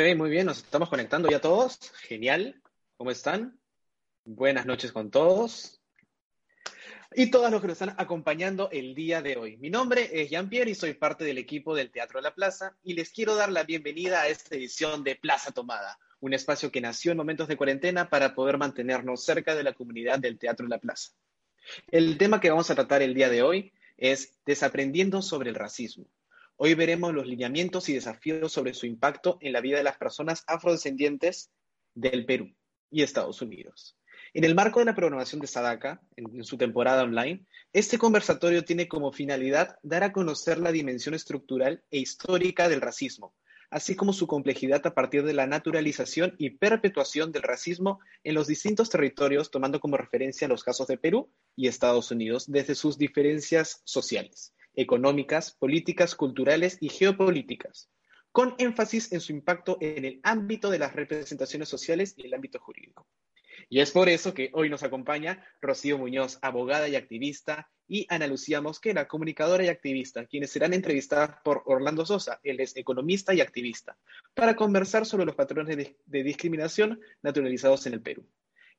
Muy bien, nos estamos conectando ya todos. Genial. ¿Cómo están? Buenas noches con todos. Y todos los que nos están acompañando el día de hoy. Mi nombre es Jean-Pierre y soy parte del equipo del Teatro de la Plaza y les quiero dar la bienvenida a esta edición de Plaza Tomada, un espacio que nació en momentos de cuarentena para poder mantenernos cerca de la comunidad del Teatro de la Plaza. El tema que vamos a tratar el día de hoy es Desaprendiendo sobre el racismo. Hoy veremos los lineamientos y desafíos sobre su impacto en la vida de las personas afrodescendientes del Perú y Estados Unidos. En el marco de la programación de Sadaka, en, su temporada online, este conversatorio tiene como finalidad dar a conocer la dimensión estructural e histórica del racismo, así como su complejidad a partir de la naturalización y perpetuación del racismo en los distintos territorios, tomando como referencia los casos de Perú y Estados Unidos desde sus diferencias sociales económicas, políticas, culturales y geopolíticas, con énfasis en su impacto en el ámbito de las representaciones sociales y el ámbito jurídico. Y es por eso que hoy nos acompaña Rocío Muñoz, abogada y activista, y Ana Lucía Mosquera, comunicadora y activista, quienes serán entrevistadas por Orlando Sosa, él es economista y activista, para conversar sobre los patrones de, de discriminación naturalizados en el Perú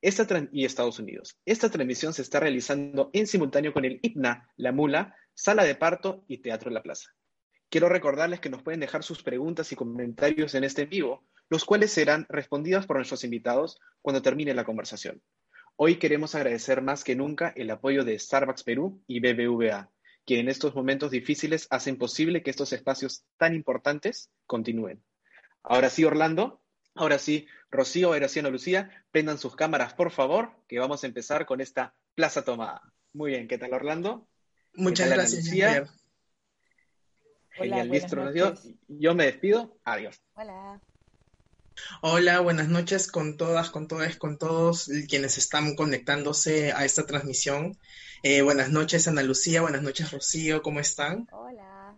esta y Estados Unidos. Esta transmisión se está realizando en simultáneo con el IPNA, La Mula, Sala de Parto y Teatro La Plaza. Quiero recordarles que nos pueden dejar sus preguntas y comentarios en este en vivo, los cuales serán respondidas por nuestros invitados cuando termine la conversación. Hoy queremos agradecer más que nunca el apoyo de Starbucks Perú y BBVA, quien en estos momentos difíciles hacen posible que estos espacios tan importantes continúen. Ahora sí, Orlando, ahora sí, Rocío, Eraciano, Lucía, prendan sus cámaras, por favor, que vamos a empezar con esta plaza tomada. Muy bien, ¿qué tal, Orlando? Muchas gracias, Lucía. Hola, listo, Yo me despido. Adiós. Hola. Hola, buenas noches con todas, con todas, con todos quienes están conectándose a esta transmisión. Eh, buenas noches, Ana Lucía. Buenas noches, Rocío. ¿Cómo están? Hola.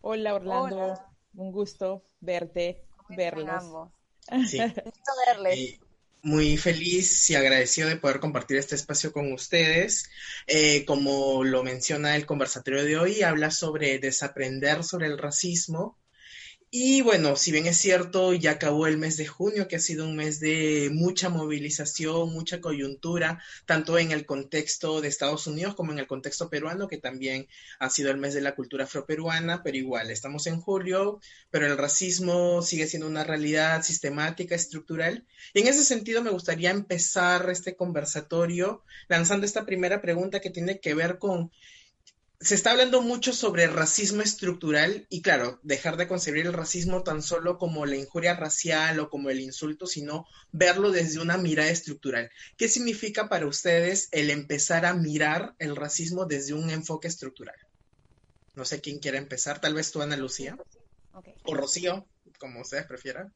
Hola, Orlando. Un gusto verte, verlos. Sí. muy feliz y agradecido de poder compartir este espacio con ustedes. Eh, como lo menciona el conversatorio de hoy, habla sobre desaprender sobre el racismo y bueno, si bien es cierto, ya acabó el mes de junio, que ha sido un mes de mucha movilización, mucha coyuntura, tanto en el contexto de Estados Unidos como en el contexto peruano, que también ha sido el mes de la cultura afroperuana, pero igual, estamos en julio, pero el racismo sigue siendo una realidad sistemática, estructural. Y en ese sentido me gustaría empezar este conversatorio lanzando esta primera pregunta que tiene que ver con se está hablando mucho sobre racismo estructural y claro, dejar de concebir el racismo tan solo como la injuria racial o como el insulto, sino verlo desde una mirada estructural. ¿Qué significa para ustedes el empezar a mirar el racismo desde un enfoque estructural? No sé quién quiere empezar, tal vez tú, Ana Lucía. O Rocío, como ustedes prefieran.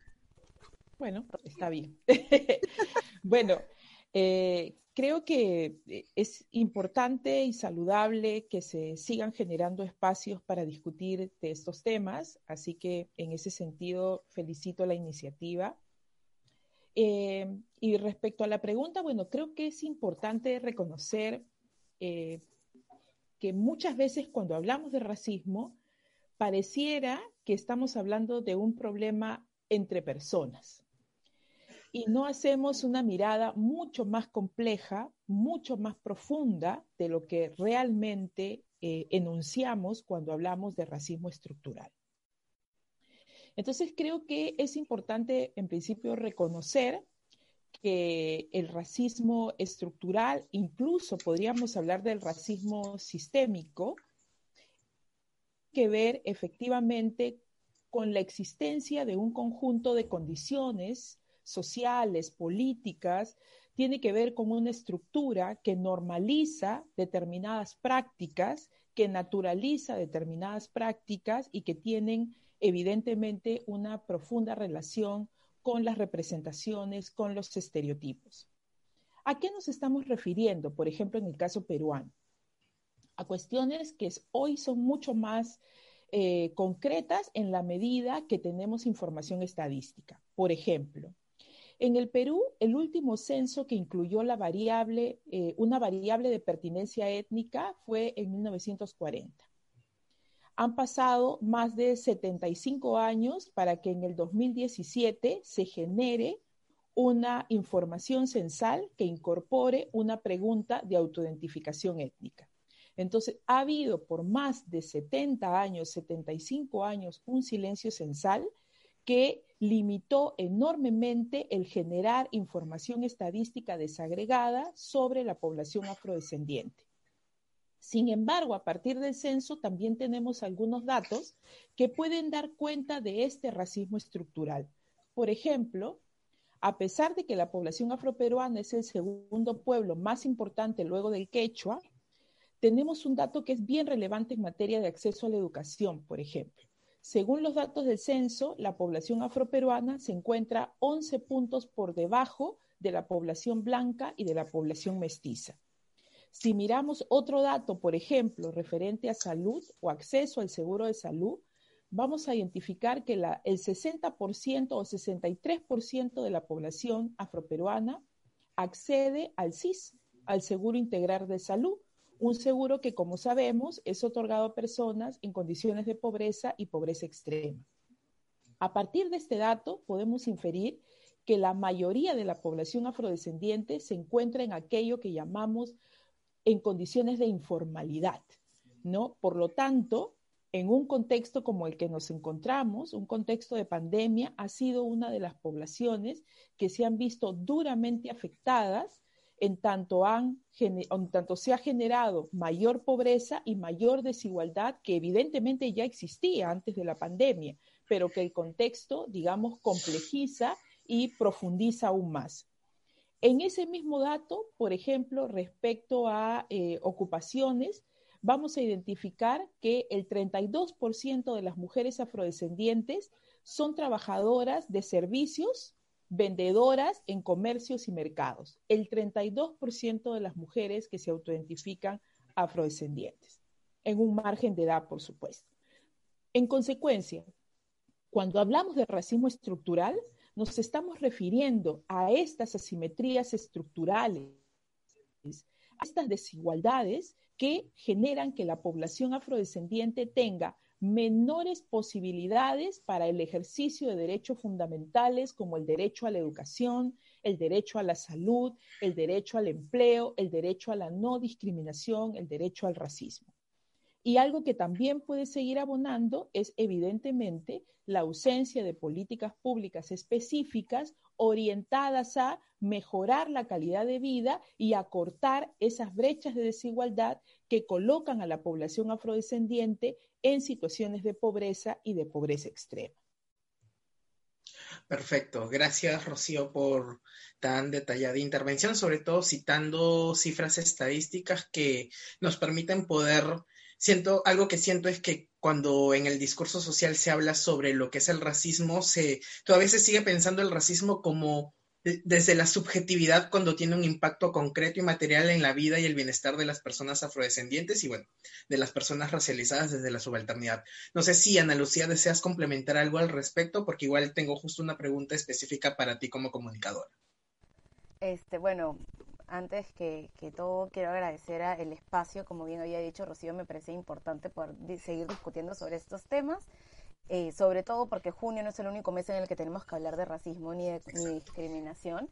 Bueno, está bien. bueno, eh, creo que eh, es importante y saludable que se sigan generando espacios para discutir de estos temas, así que en ese sentido felicito la iniciativa. Eh, y respecto a la pregunta, bueno, creo que es importante reconocer eh, que muchas veces cuando hablamos de racismo, pareciera que estamos hablando de un problema entre personas y no hacemos una mirada mucho más compleja, mucho más profunda de lo que realmente eh, enunciamos cuando hablamos de racismo estructural. Entonces creo que es importante en principio reconocer que el racismo estructural, incluso podríamos hablar del racismo sistémico, que ver efectivamente con la existencia de un conjunto de condiciones sociales, políticas, tiene que ver con una estructura que normaliza determinadas prácticas, que naturaliza determinadas prácticas y que tienen evidentemente una profunda relación con las representaciones, con los estereotipos. ¿A qué nos estamos refiriendo, por ejemplo, en el caso peruano? A cuestiones que hoy son mucho más eh, concretas en la medida que tenemos información estadística. Por ejemplo, en el Perú, el último censo que incluyó la variable, eh, una variable de pertinencia étnica fue en 1940. han pasado más de 75 años para que en el 2017 se genere una información censal que incorpore una pregunta de autoidentificación étnica. Entonces, ha habido por más de 70 años, 75 años, un silencio censal que limitó enormemente el generar información estadística desagregada sobre la población afrodescendiente. Sin embargo, a partir del censo también tenemos algunos datos que pueden dar cuenta de este racismo estructural. Por ejemplo, a pesar de que la población afroperuana es el segundo pueblo más importante luego del quechua, tenemos un dato que es bien relevante en materia de acceso a la educación, por ejemplo. Según los datos del censo, la población afroperuana se encuentra 11 puntos por debajo de la población blanca y de la población mestiza. Si miramos otro dato, por ejemplo, referente a salud o acceso al seguro de salud, vamos a identificar que el 60% o 63% de la población afroperuana accede al CIS, al Seguro Integral de Salud, un seguro que, como sabemos, es otorgado a personas en condiciones de pobreza y pobreza extrema. A partir de este dato, podemos inferir que la mayoría de la población afrodescendiente se encuentra en aquello que llamamos en condiciones de informalidad, ¿no? Por lo tanto, en un contexto como el que nos encontramos, un contexto de pandemia, ha sido una de las poblaciones que se han visto duramente afectadas en tanto, se ha generado mayor pobreza y mayor desigualdad que evidentemente ya existía antes de la pandemia, pero que el contexto, digamos, complejiza y profundiza aún más. En ese mismo dato, por ejemplo, respecto a eh, ocupaciones, vamos a identificar que el 32% de las mujeres afrodescendientes son trabajadoras de servicios vendedoras en comercios y mercados, el 32% de las mujeres que se autoidentifican afrodescendientes, en un margen de edad, por supuesto. En consecuencia, cuando hablamos de racismo estructural, nos estamos refiriendo a estas asimetrías estructurales, a estas desigualdades que generan que la población afrodescendiente tenga menores posibilidades para el ejercicio de derechos fundamentales como el derecho a la educación, el derecho a la salud, el derecho al empleo, el derecho a la no discriminación, el derecho al racismo. Y algo que también puede seguir abonando es evidentemente la ausencia de políticas públicas específicas orientadas a mejorar la calidad de vida y acortar esas brechas de desigualdad que colocan a la población afrodescendiente en situaciones de pobreza y de pobreza extrema. Perfecto. Gracias, Rocío, por tan detallada intervención, sobre todo citando cifras estadísticas que nos permiten poder, siento, algo que siento es que cuando en el discurso social se habla sobre lo que es el racismo, se, todavía se sigue pensando el racismo como desde la subjetividad cuando tiene un impacto concreto y material en la vida y el bienestar de las personas afrodescendientes y bueno, de las personas racializadas desde la subalternidad. No sé si Ana Lucía deseas complementar algo al respecto, porque igual tengo justo una pregunta específica para ti como comunicadora. Este, bueno, antes que, que todo quiero agradecer el espacio, como bien había dicho Rocío, me parece importante poder seguir discutiendo sobre estos temas. Eh, sobre todo porque junio no es el único mes en el que tenemos que hablar de racismo ni de, discriminación.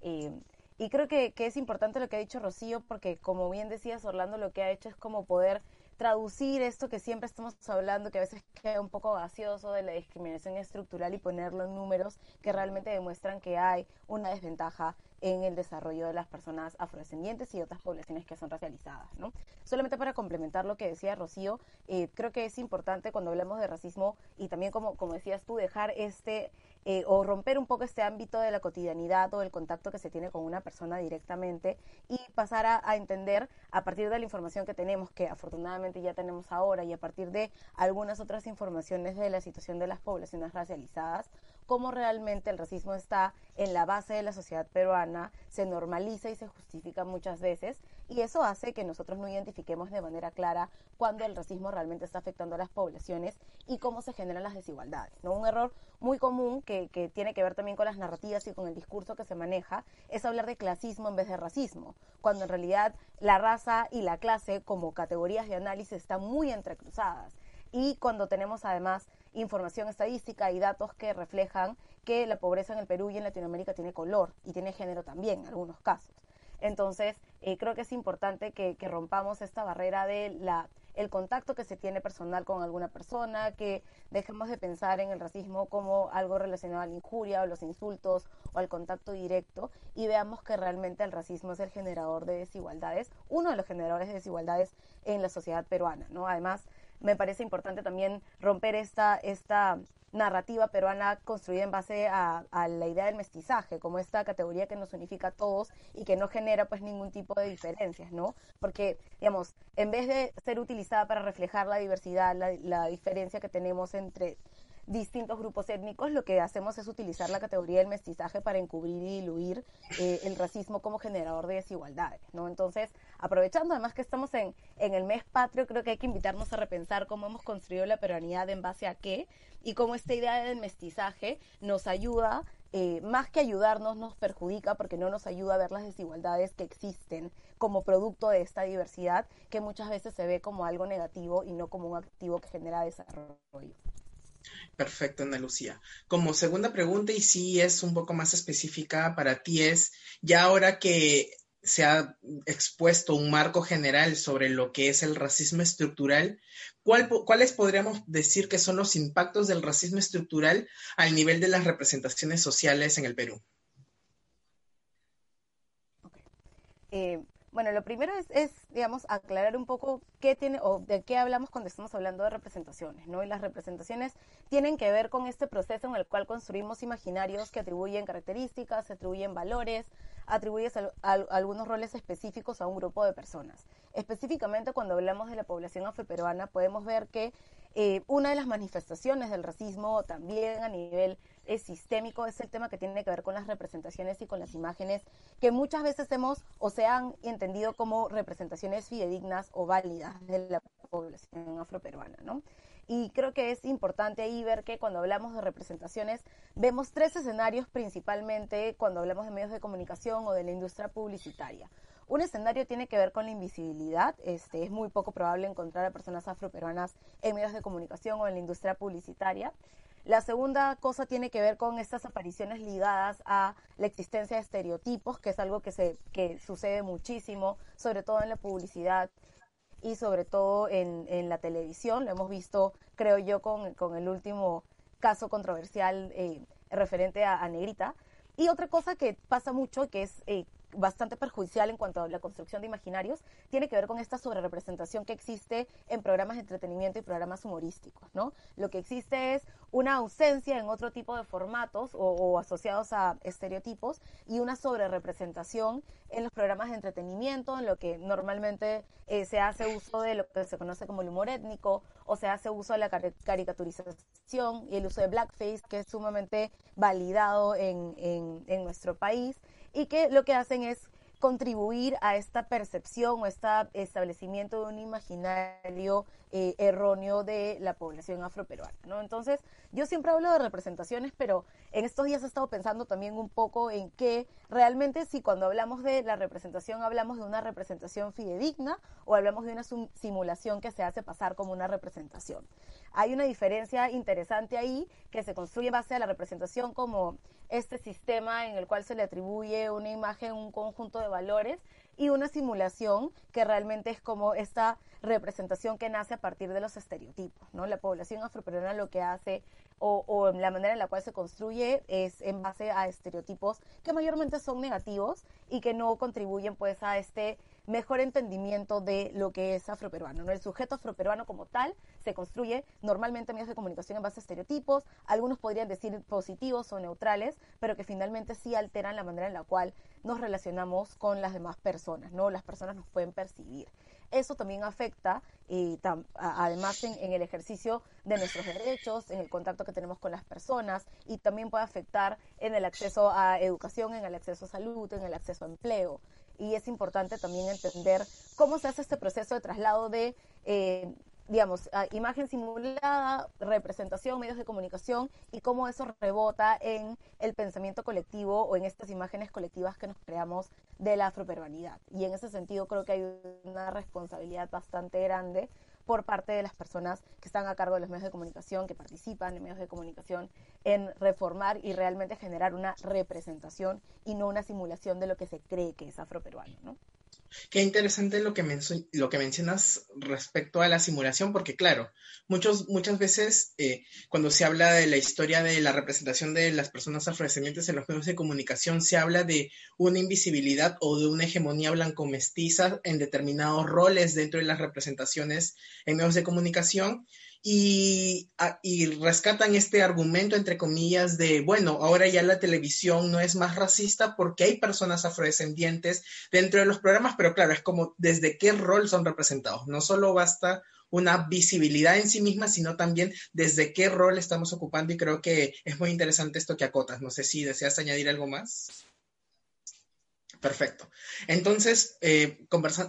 Eh, y creo que, que, es importante lo que ha dicho Rocío, porque como bien decías, Orlando lo que ha hecho es como poder traducir esto que siempre estamos hablando, que a veces queda un poco gaseoso de la discriminación estructural y ponerlo en números que realmente demuestran que hay una desventaja en el desarrollo de las personas afrodescendientes y otras poblaciones que son racializadas. ¿no? Solamente para complementar lo que decía Rocío, eh, creo que es importante cuando hablamos de racismo y también como, como decías tú, dejar este eh, o romper un poco este ámbito de la cotidianidad o el contacto que se tiene con una persona directamente y pasar a, a entender a partir de la información que tenemos, que afortunadamente ya tenemos ahora y a partir de algunas otras informaciones de la situación de las poblaciones racializadas, cómo realmente el racismo está en la base de la sociedad peruana, se normaliza y se justifica muchas veces, y eso hace que nosotros no identifiquemos de manera clara cuándo el racismo realmente está afectando a las poblaciones y cómo se generan las desigualdades. ¿no? Un error muy común que, que tiene que ver también con las narrativas y con el discurso que se maneja es hablar de clasismo en vez de racismo, cuando en realidad la raza y la clase como categorías de análisis están muy entrecruzadas y cuando tenemos además información estadística y datos que reflejan que la pobreza en el Perú y en Latinoamérica tiene color y tiene género también en algunos casos. Entonces, eh, creo que es importante que, que rompamos esta barrera de la el contacto que se tiene personal con alguna persona, que dejemos de pensar en el racismo como algo relacionado a la injuria o los insultos o al contacto directo y veamos que realmente el racismo es el generador de desigualdades, uno de los generadores de desigualdades en la sociedad peruana, ¿no? Además, me parece importante también romper esta, esta narrativa peruana construida en base a, la idea del mestizaje, como esta categoría que nos unifica a todos y que no genera pues ningún tipo de diferencias, ¿no? Porque, digamos, en vez de ser utilizada para reflejar la diversidad, la, la diferencia que tenemos entre distintos grupos étnicos, lo que hacemos es utilizar la categoría del mestizaje para encubrir y diluir eh, el racismo como generador de desigualdades, ¿no? Entonces, aprovechando además que estamos en, en el mes patrio, creo que hay que invitarnos a repensar cómo hemos construido la peruanidad en base a qué y cómo esta idea del mestizaje nos ayuda eh, más que ayudarnos, nos perjudica porque no nos ayuda a ver las desigualdades que existen como producto de esta diversidad, que muchas veces se ve como algo negativo y no como un activo que genera desarrollo. Perfecto, Ana Lucía. Como segunda pregunta, y sí es un poco más específica para ti, es ya ahora que se ha expuesto un marco general sobre lo que es el racismo estructural, ¿cuáles podríamos decir que son los impactos del racismo estructural al nivel de las representaciones sociales en el Perú? Eh, bueno, lo primero es, digamos, aclarar un poco qué tiene o de qué hablamos cuando estamos hablando de representaciones, ¿no? Y las representaciones tienen que ver con este proceso en el cual construimos imaginarios que atribuyen características, atribuyen valores, atribuyen algunos roles específicos a un grupo de personas. Específicamente cuando hablamos de la población afroperuana podemos ver que eh, una de las manifestaciones del racismo también a nivel es sistémico, es el tema que tiene que ver con las representaciones y con las imágenes que muchas veces hemos o se han entendido como representaciones fidedignas o válidas de la población afroperuana, ¿no? Y creo que es importante ahí ver que cuando hablamos de representaciones vemos tres escenarios principalmente cuando hablamos de medios de comunicación o de la industria publicitaria. Un escenario tiene que ver con la invisibilidad. Este, es muy poco probable encontrar a personas afroperuanas en medios de comunicación o en la industria publicitaria. La segunda cosa tiene que ver con estas apariciones ligadas a la existencia de estereotipos, que es algo que, se, que sucede muchísimo, sobre todo en la publicidad y sobre todo en, en la televisión. Lo hemos visto, creo yo, con, con el último caso controversial eh, referente a, a, Negrita. Y otra cosa que pasa mucho, que es eh, bastante perjudicial en cuanto a la construcción de imaginarios, tiene que ver con esta sobrerepresentación que existe en programas de entretenimiento y programas humorísticos, ¿no? Lo que existe es una ausencia en otro tipo de formatos o, asociados a estereotipos y una sobrerepresentación en los programas de entretenimiento, en lo que normalmente eh, se hace uso de lo que se conoce como el humor étnico o se hace uso de la caricaturización y el uso de blackface, que es sumamente validado en, en nuestro país y que lo que hacen es contribuir a esta percepción o este establecimiento de un imaginario eh, erróneo de la población afroperuana, ¿no? Entonces, yo siempre hablo de representaciones, pero en estos días he estado pensando también un poco en que realmente si cuando hablamos de la representación hablamos de una representación fidedigna o hablamos de una simulación que se hace pasar como una representación. Hay una diferencia interesante ahí que se construye en base a la representación como este sistema en el cual se le atribuye una imagen, un conjunto de valores y una simulación que realmente es como esta representación que nace a partir de los estereotipos, ¿no? La población afroperuana lo que hace o, o, la manera en la cual se construye es en base a estereotipos que mayormente son negativos y que no contribuyen pues a este mejor entendimiento de lo que es afroperuano. ¿no? El sujeto afroperuano como tal se construye normalmente en medios de comunicación en base a estereotipos, algunos podrían decir positivos o neutrales, pero que finalmente sí alteran la manera en la cual nos relacionamos con las demás personas, ¿no? Las personas nos pueden percibir. Eso también afecta, y además, en, el ejercicio de nuestros derechos, en el contacto que tenemos con las personas, y también puede afectar en el acceso a educación, en el acceso a salud, en el acceso a empleo y es importante también entender cómo se hace este proceso de traslado de, eh, digamos, imagen simulada, representación, medios de comunicación y cómo eso rebota en el pensamiento colectivo o en estas imágenes colectivas que nos creamos de la afroperuanidad. Y en ese sentido creo que hay una responsabilidad bastante grande por parte de las personas que están a cargo de los medios de comunicación, que participan en medios de comunicación, en reformar y realmente generar una representación y no una simulación de lo que se cree que es afroperuano, ¿no? Qué interesante lo que, mencionas respecto a la simulación, porque claro, muchos, muchas veces eh, cuando se habla de la historia de la representación de las personas afrodescendientes en los medios de comunicación, se habla de una invisibilidad o de una hegemonía blanco-mestiza en determinados roles dentro de las representaciones en medios de comunicación y, y, rescatan este argumento, entre comillas, de, bueno, ahora ya la televisión no es más racista porque hay personas afrodescendientes dentro de los programas, pero claro, es como desde qué rol son representados. No solo basta una visibilidad en sí misma, sino también desde qué rol estamos ocupando y creo que es muy interesante esto que acotas. No sé si deseas añadir algo más. Perfecto. Entonces, eh,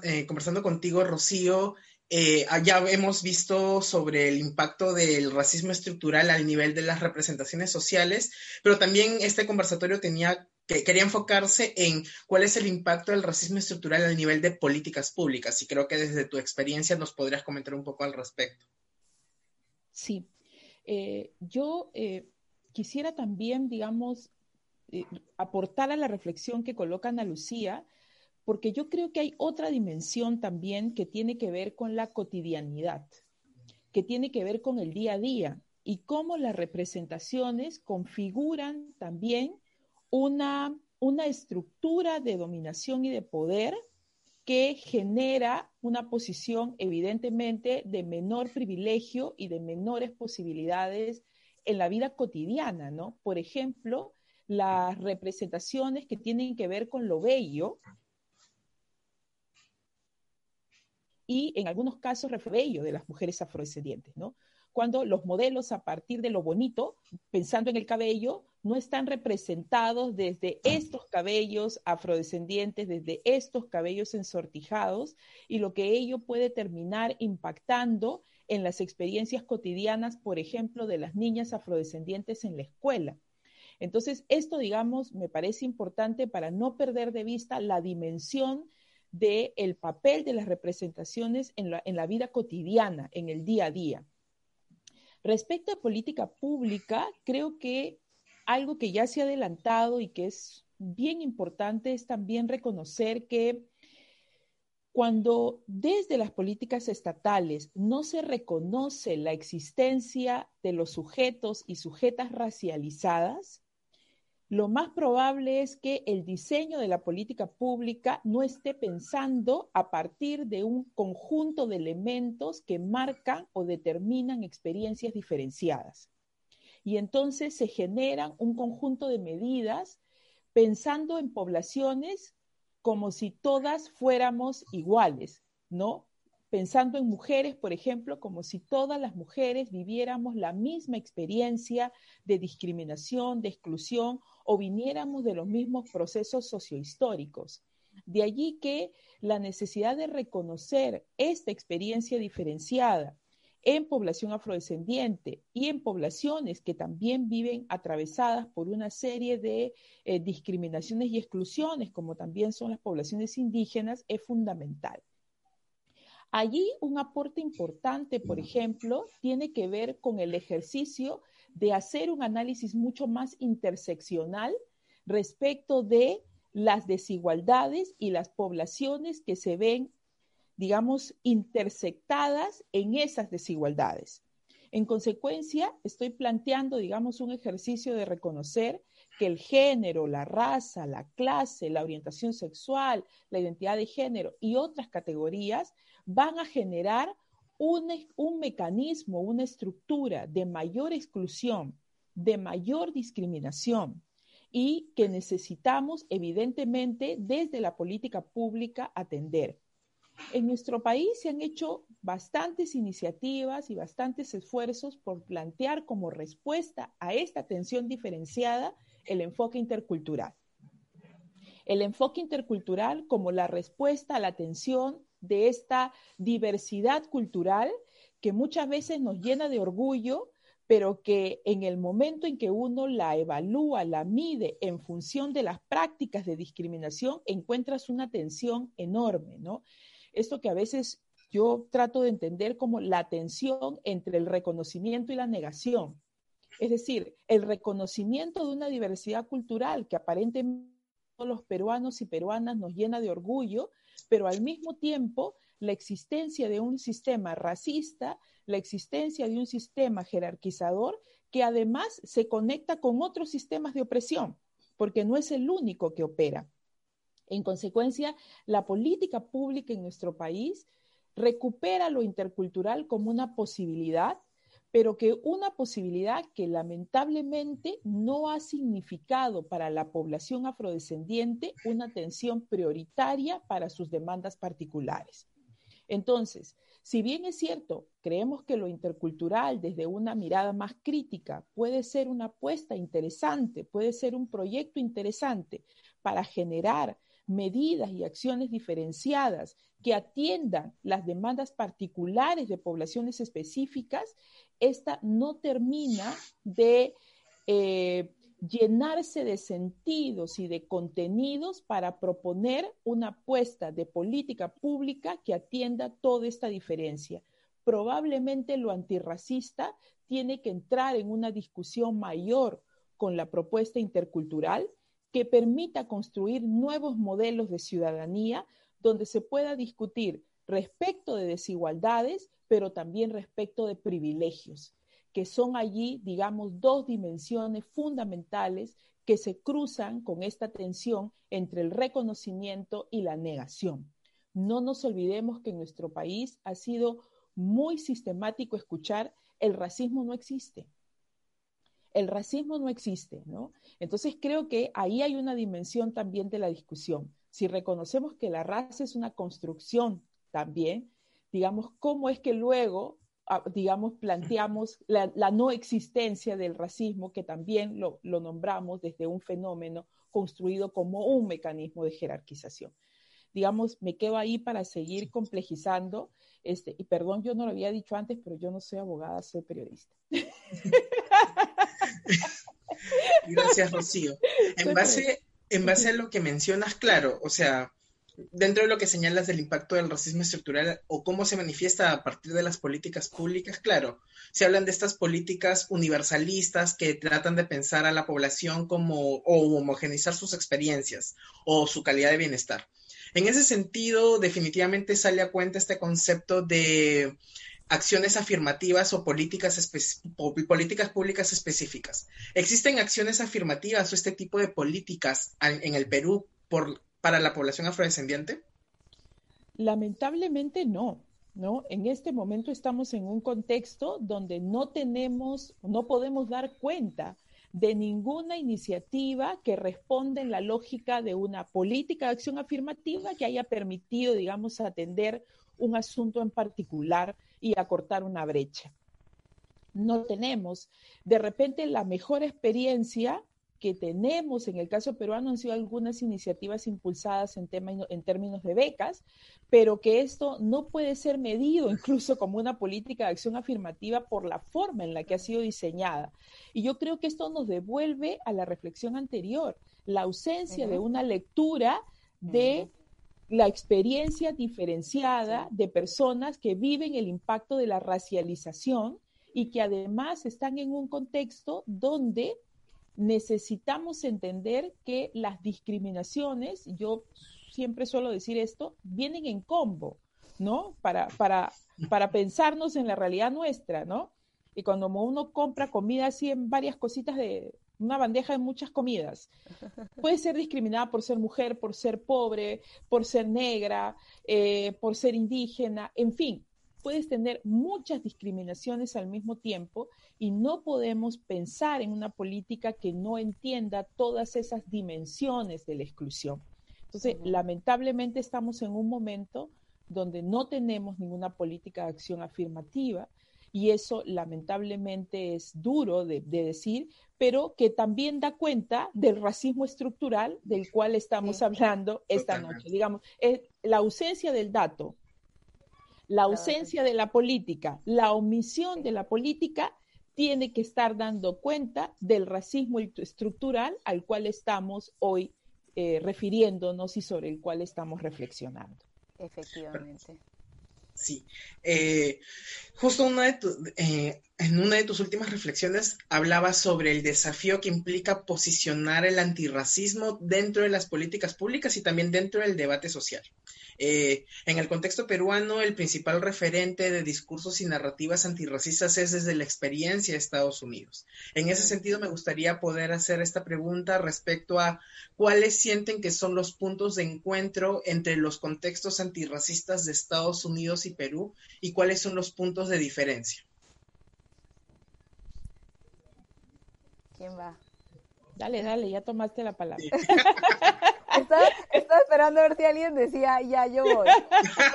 eh, conversando contigo, Rocío, eh, ya hemos visto sobre el impacto del racismo estructural al nivel de las representaciones sociales, pero también este conversatorio tenía que quería enfocarse en cuál es el impacto del racismo estructural al nivel de políticas públicas y creo que desde tu experiencia nos podrías comentar un poco al respecto. Sí, eh, yo eh, quisiera también, digamos, aportar a la reflexión que coloca Ana Lucía porque yo creo que hay otra dimensión también que tiene que ver con la cotidianidad, que tiene que ver con el día a día y cómo las representaciones configuran también una, una estructura de dominación y de poder que genera una posición evidentemente de menor privilegio y de menores posibilidades en la vida cotidiana, ¿no? Por ejemplo, las representaciones que tienen que ver con lo bello, y en algunos casos refebello de las mujeres afrodescendientes, ¿no? Cuando los modelos a partir de lo bonito, pensando en el cabello, no están representados desde estos cabellos afrodescendientes, desde estos cabellos ensortijados, y lo que ello puede terminar impactando en las experiencias cotidianas, por ejemplo, de las niñas afrodescendientes en la escuela. Entonces, esto, digamos, me parece importante para no perder de vista la dimensión del el papel de las representaciones en la, en la vida cotidiana, en el día a día. Respecto a política pública, creo que algo que ya se ha adelantado y que es bien importante es también reconocer que cuando desde las políticas estatales no se reconoce la existencia de los sujetos y sujetas racializadas, lo más probable es que el diseño de la política pública no esté pensando a partir de un conjunto de elementos que marcan o determinan experiencias diferenciadas. Y entonces se generan un conjunto de medidas pensando en poblaciones como si todas fuéramos iguales, ¿no? Pensando en mujeres, por ejemplo, como si todas las mujeres viviéramos la misma experiencia de discriminación, de exclusión o viniéramos de los mismos procesos sociohistóricos. De allí que la necesidad de reconocer esta experiencia diferenciada en población afrodescendiente y en poblaciones que también viven atravesadas por una serie de eh, discriminaciones y exclusiones, como también son las poblaciones indígenas, es fundamental. Allí un aporte importante, por ejemplo, tiene que ver con el ejercicio de hacer un análisis mucho más interseccional respecto de las desigualdades y las poblaciones que se ven, digamos, intersectadas en esas desigualdades. En consecuencia, estoy planteando, digamos, un ejercicio de reconocer que el género, la raza, la clase, la orientación sexual, la identidad de género y otras categorías van a generar un, mecanismo, una estructura de mayor exclusión, de mayor discriminación y que necesitamos evidentemente desde la política pública atender. En nuestro país se han hecho bastantes iniciativas y bastantes esfuerzos por plantear como respuesta a esta atención diferenciada el enfoque intercultural. El enfoque intercultural como la respuesta a la atención de esta diversidad cultural que muchas veces nos llena de orgullo, pero que en el momento en que uno la evalúa, la mide en función de las prácticas de discriminación, encuentras una tensión enorme, ¿no? Esto que a veces yo trato de entender como la tensión entre el reconocimiento y la negación. Es decir, el reconocimiento de una diversidad cultural que aparentemente los peruanos y peruanas nos llena de orgullo, pero al mismo tiempo la existencia de un sistema racista, la existencia de un sistema jerarquizador que además se conecta con otros sistemas de opresión, porque no es el único que opera. En consecuencia, la política pública en nuestro país recupera lo intercultural como una posibilidad, pero que una posibilidad que lamentablemente no ha significado para la población afrodescendiente una atención prioritaria para sus demandas particulares. Entonces, si bien es cierto, creemos que lo intercultural desde una mirada más crítica puede ser una apuesta interesante, puede ser un proyecto interesante para generar medidas y acciones diferenciadas que atiendan las demandas particulares de poblaciones específicas, esta no termina de eh, llenarse de sentidos y de contenidos para proponer una apuesta de política pública que atienda toda esta diferencia. Probablemente lo antirracista tiene que entrar en una discusión mayor con la propuesta intercultural que permita construir nuevos modelos de ciudadanía donde se pueda discutir respecto de desigualdades, pero también respecto de privilegios, que son allí, digamos, dos dimensiones fundamentales que se cruzan con esta tensión entre el reconocimiento y la negación. No nos olvidemos que en nuestro país ha sido muy sistemático escuchar el racismo no existe el racismo no existe, ¿no? Entonces creo que ahí hay una dimensión también de la discusión. Si reconocemos que la raza es una construcción también, digamos, ¿cómo es que luego, ah, digamos, planteamos la, no existencia del racismo, que también lo, nombramos desde un fenómeno construido como un mecanismo de jerarquización? Digamos, me quedo ahí para seguir complejizando. Este, y perdón, yo no lo había dicho antes, pero yo no soy abogada, soy periodista. Gracias, Rocío. En base, en base a lo que mencionas, claro, o sea, dentro de lo que señalas del impacto del racismo estructural o cómo se manifiesta a partir de las políticas públicas, claro, se hablan de estas políticas universalistas que tratan de pensar a la población como o homogenizar sus experiencias o su calidad de bienestar. En ese sentido, definitivamente sale a cuenta este concepto de acciones afirmativas o políticas, políticas públicas específicas. ¿Existen acciones afirmativas o este tipo de políticas en el Perú por, para la población afrodescendiente? Lamentablemente no. ¿No? En este momento estamos en un contexto donde no tenemos, no podemos dar cuenta de ninguna iniciativa que responda en la lógica de una política de acción afirmativa que haya permitido, digamos, atender un asunto en particular y acortar una brecha. No tenemos. De repente la mejor experiencia que tenemos en el caso peruano han sido algunas iniciativas impulsadas en, tema, en términos de becas, pero que esto no puede ser medido incluso como una política de acción afirmativa por la forma en la que ha sido diseñada. Y yo creo que esto nos devuelve a la reflexión anterior, la ausencia de una lectura de la experiencia diferenciada de personas que viven el impacto de la racialización y que además están en un contexto donde necesitamos entender que las discriminaciones, yo siempre suelo decir esto, vienen en combo, ¿no? Para, para, para pensarnos en la realidad nuestra, ¿no? Y cuando uno compra comida así en varias cositas de, una bandeja de muchas comidas. Puede ser discriminada por ser mujer, por ser pobre, por ser negra, eh, por ser indígena, en fin, puedes tener muchas discriminaciones al mismo tiempo y no podemos pensar en una política que no entienda todas esas dimensiones de la exclusión. Entonces, lamentablemente estamos en un momento donde no tenemos ninguna política de acción afirmativa y eso lamentablemente es duro de, decir, pero que también da cuenta del racismo estructural del cual estamos hablando esta noche. Digamos, es la ausencia del dato, la ausencia de la política, la omisión de la política tiene que estar dando cuenta del racismo estructural al cual estamos hoy eh, refiriéndonos y sobre el cual estamos reflexionando. Efectivamente. Sí. Eh, justo una de eh, en una de tus últimas reflexiones hablabas sobre el desafío que implica posicionar el antirracismo dentro de las políticas públicas y también dentro del debate social. Eh, en el contexto peruano, el principal referente de discursos y narrativas antirracistas es desde la experiencia de Estados Unidos. En ese sentido, me gustaría poder hacer esta pregunta respecto a cuáles sienten que son los puntos de encuentro entre los contextos antirracistas de Estados Unidos y Perú y cuáles son los puntos de diferencia. ¿Quién va? Dale, dale, ya tomaste la palabra. estaba, esperando a ver si alguien decía, ya, yo voy.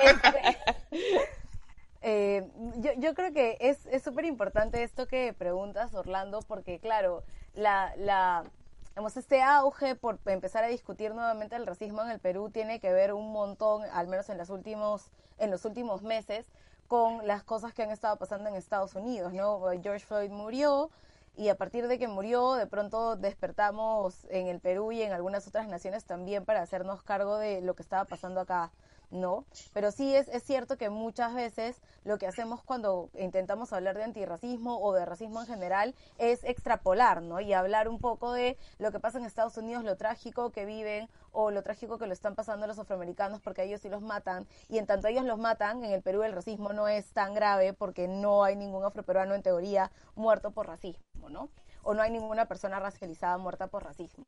Este, eh, yo, creo que es súper importante esto que preguntas, Orlando, porque claro, la, la, este auge por empezar a discutir nuevamente el racismo en el Perú tiene que ver un montón, al menos en, los últimos, en los últimos meses, con las cosas que han estado pasando en Estados Unidos, ¿no? George Floyd murió, y a partir de que murió, de pronto despertamos en el Perú y en algunas otras naciones también para hacernos cargo de lo que estaba pasando acá. ¿No? Pero sí es, es cierto que muchas veces lo que hacemos cuando intentamos hablar de antirracismo o de racismo en general es extrapolar, ¿no? Y hablar un poco de lo que pasa en Estados Unidos, lo trágico que viven o lo trágico que lo están pasando los afroamericanos porque ellos sí los matan. Y en tanto ellos los matan, en el Perú el racismo no es tan grave porque no hay ningún afroperuano en teoría muerto por racismo, ¿no? o no hay ninguna persona racializada muerta por racismo.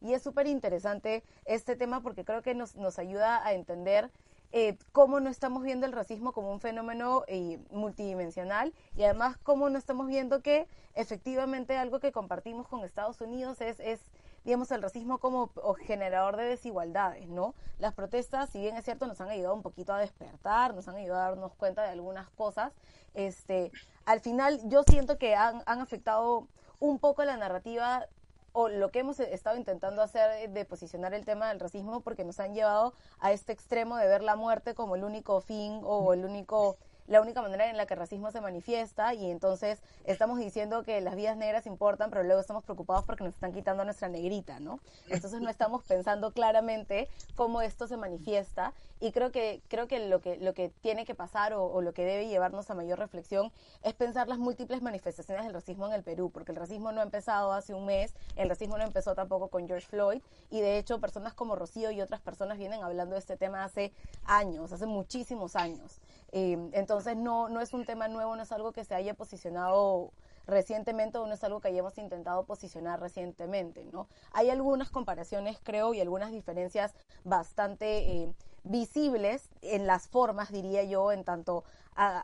Y es súper interesante este tema porque creo que nos, nos ayuda a entender eh, cómo no estamos viendo el racismo como un fenómeno eh, multidimensional y además cómo no estamos viendo que efectivamente algo que compartimos con Estados Unidos es, es digamos, el racismo como generador de desigualdades, ¿no? Las protestas, si bien es cierto, nos han ayudado un poquito a despertar, nos han ayudado a darnos cuenta de algunas cosas, este, al final yo siento que han, han afectado un poco la narrativa o lo que hemos estado intentando hacer de posicionar el tema del racismo porque nos han llevado a este extremo de ver la muerte como el único fin o el único la única manera en la que el racismo se manifiesta y entonces estamos diciendo que las vidas negras importan, pero luego estamos preocupados porque nos están quitando nuestra negrita, ¿no? Entonces no estamos pensando claramente cómo esto se manifiesta y creo que creo que lo que lo que tiene que pasar o, o lo que debe llevarnos a mayor reflexión es pensar las múltiples manifestaciones del racismo en el Perú, porque el racismo no ha empezado hace un mes, el racismo no empezó tampoco con George Floyd y de hecho personas como Rocío y otras personas vienen hablando de este tema hace años, hace muchísimos años. Eh, entonces no, no es un tema nuevo, no es algo que se haya posicionado recientemente o no es algo que hayamos intentado posicionar recientemente, ¿no? Hay algunas comparaciones, creo, y algunas diferencias bastante eh, visibles en las formas, diría yo, en tanto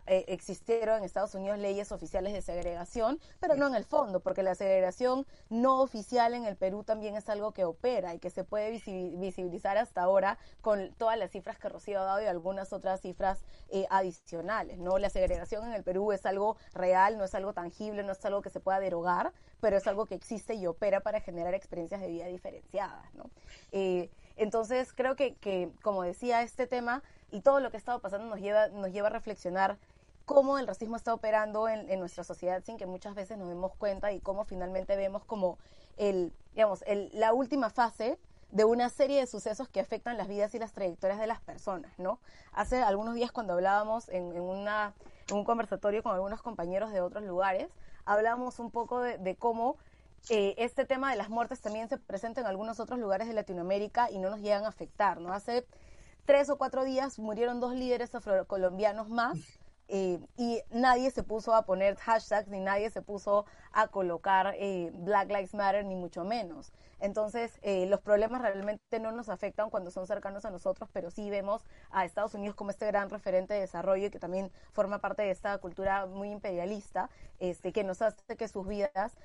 eh, existieron en Estados Unidos leyes oficiales de segregación, pero no en el fondo, porque la segregación no oficial en el Perú también es algo que opera y que se puede visibilizar hasta ahora con todas las cifras que Rocío ha dado y algunas otras cifras eh, adicionales. ¿no? La segregación en el Perú es algo real, no es algo tangible, no es algo que se pueda derogar, pero es algo que existe y opera para generar experiencias de vida diferenciadas. ¿no? Eh, entonces, creo que, que, como decía, este tema y todo lo que ha estado pasando nos lleva, nos lleva a reflexionar cómo el racismo está operando en, nuestra sociedad sin que muchas veces nos demos cuenta y cómo finalmente vemos como el, digamos, el, la última fase de una serie de sucesos que afectan las vidas y las trayectorias de las personas, ¿no? Hace algunos días cuando hablábamos en, en, una, un conversatorio con algunos compañeros de otros lugares, hablábamos un poco de cómo eh, este tema de las muertes también se presenta en algunos otros lugares de Latinoamérica y no nos llegan a afectar, ¿no? Hace tres o cuatro días murieron dos líderes afrocolombianos más eh, y nadie se puso a poner hashtags ni nadie se puso a colocar eh, Black Lives Matter ni mucho menos. Entonces, eh, los problemas realmente no nos afectan cuando son cercanos a nosotros, pero sí vemos a Estados Unidos como este gran referente de desarrollo que también forma parte de esta cultura muy imperialista, este, que nos hace que sus vidas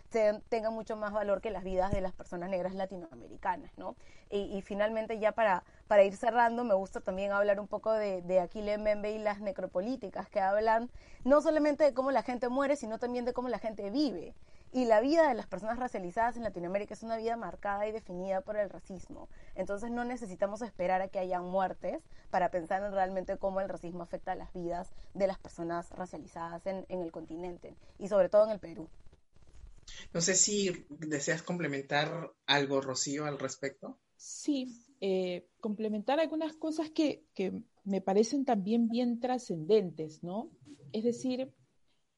tengan mucho más valor que las vidas de las personas negras latinoamericanas, ¿no? Y, finalmente, ya para, para ir cerrando, me gusta también hablar un poco de, de Aquile Membe y las necropolíticas, que hablan no solamente de cómo la gente muere, sino también de cómo la gente vive. Y la vida de las personas racializadas en Latinoamérica es una vida marcada y definida por el racismo. Entonces no necesitamos esperar a que haya muertes para pensar en realmente cómo el racismo afecta a las vidas de las personas racializadas en, en el continente y sobre todo en el Perú. No sé si deseas complementar algo, Rocío, al respecto. Sí, eh, complementar algunas cosas que, que, me parecen también bien trascendentes, ¿no? Es decir,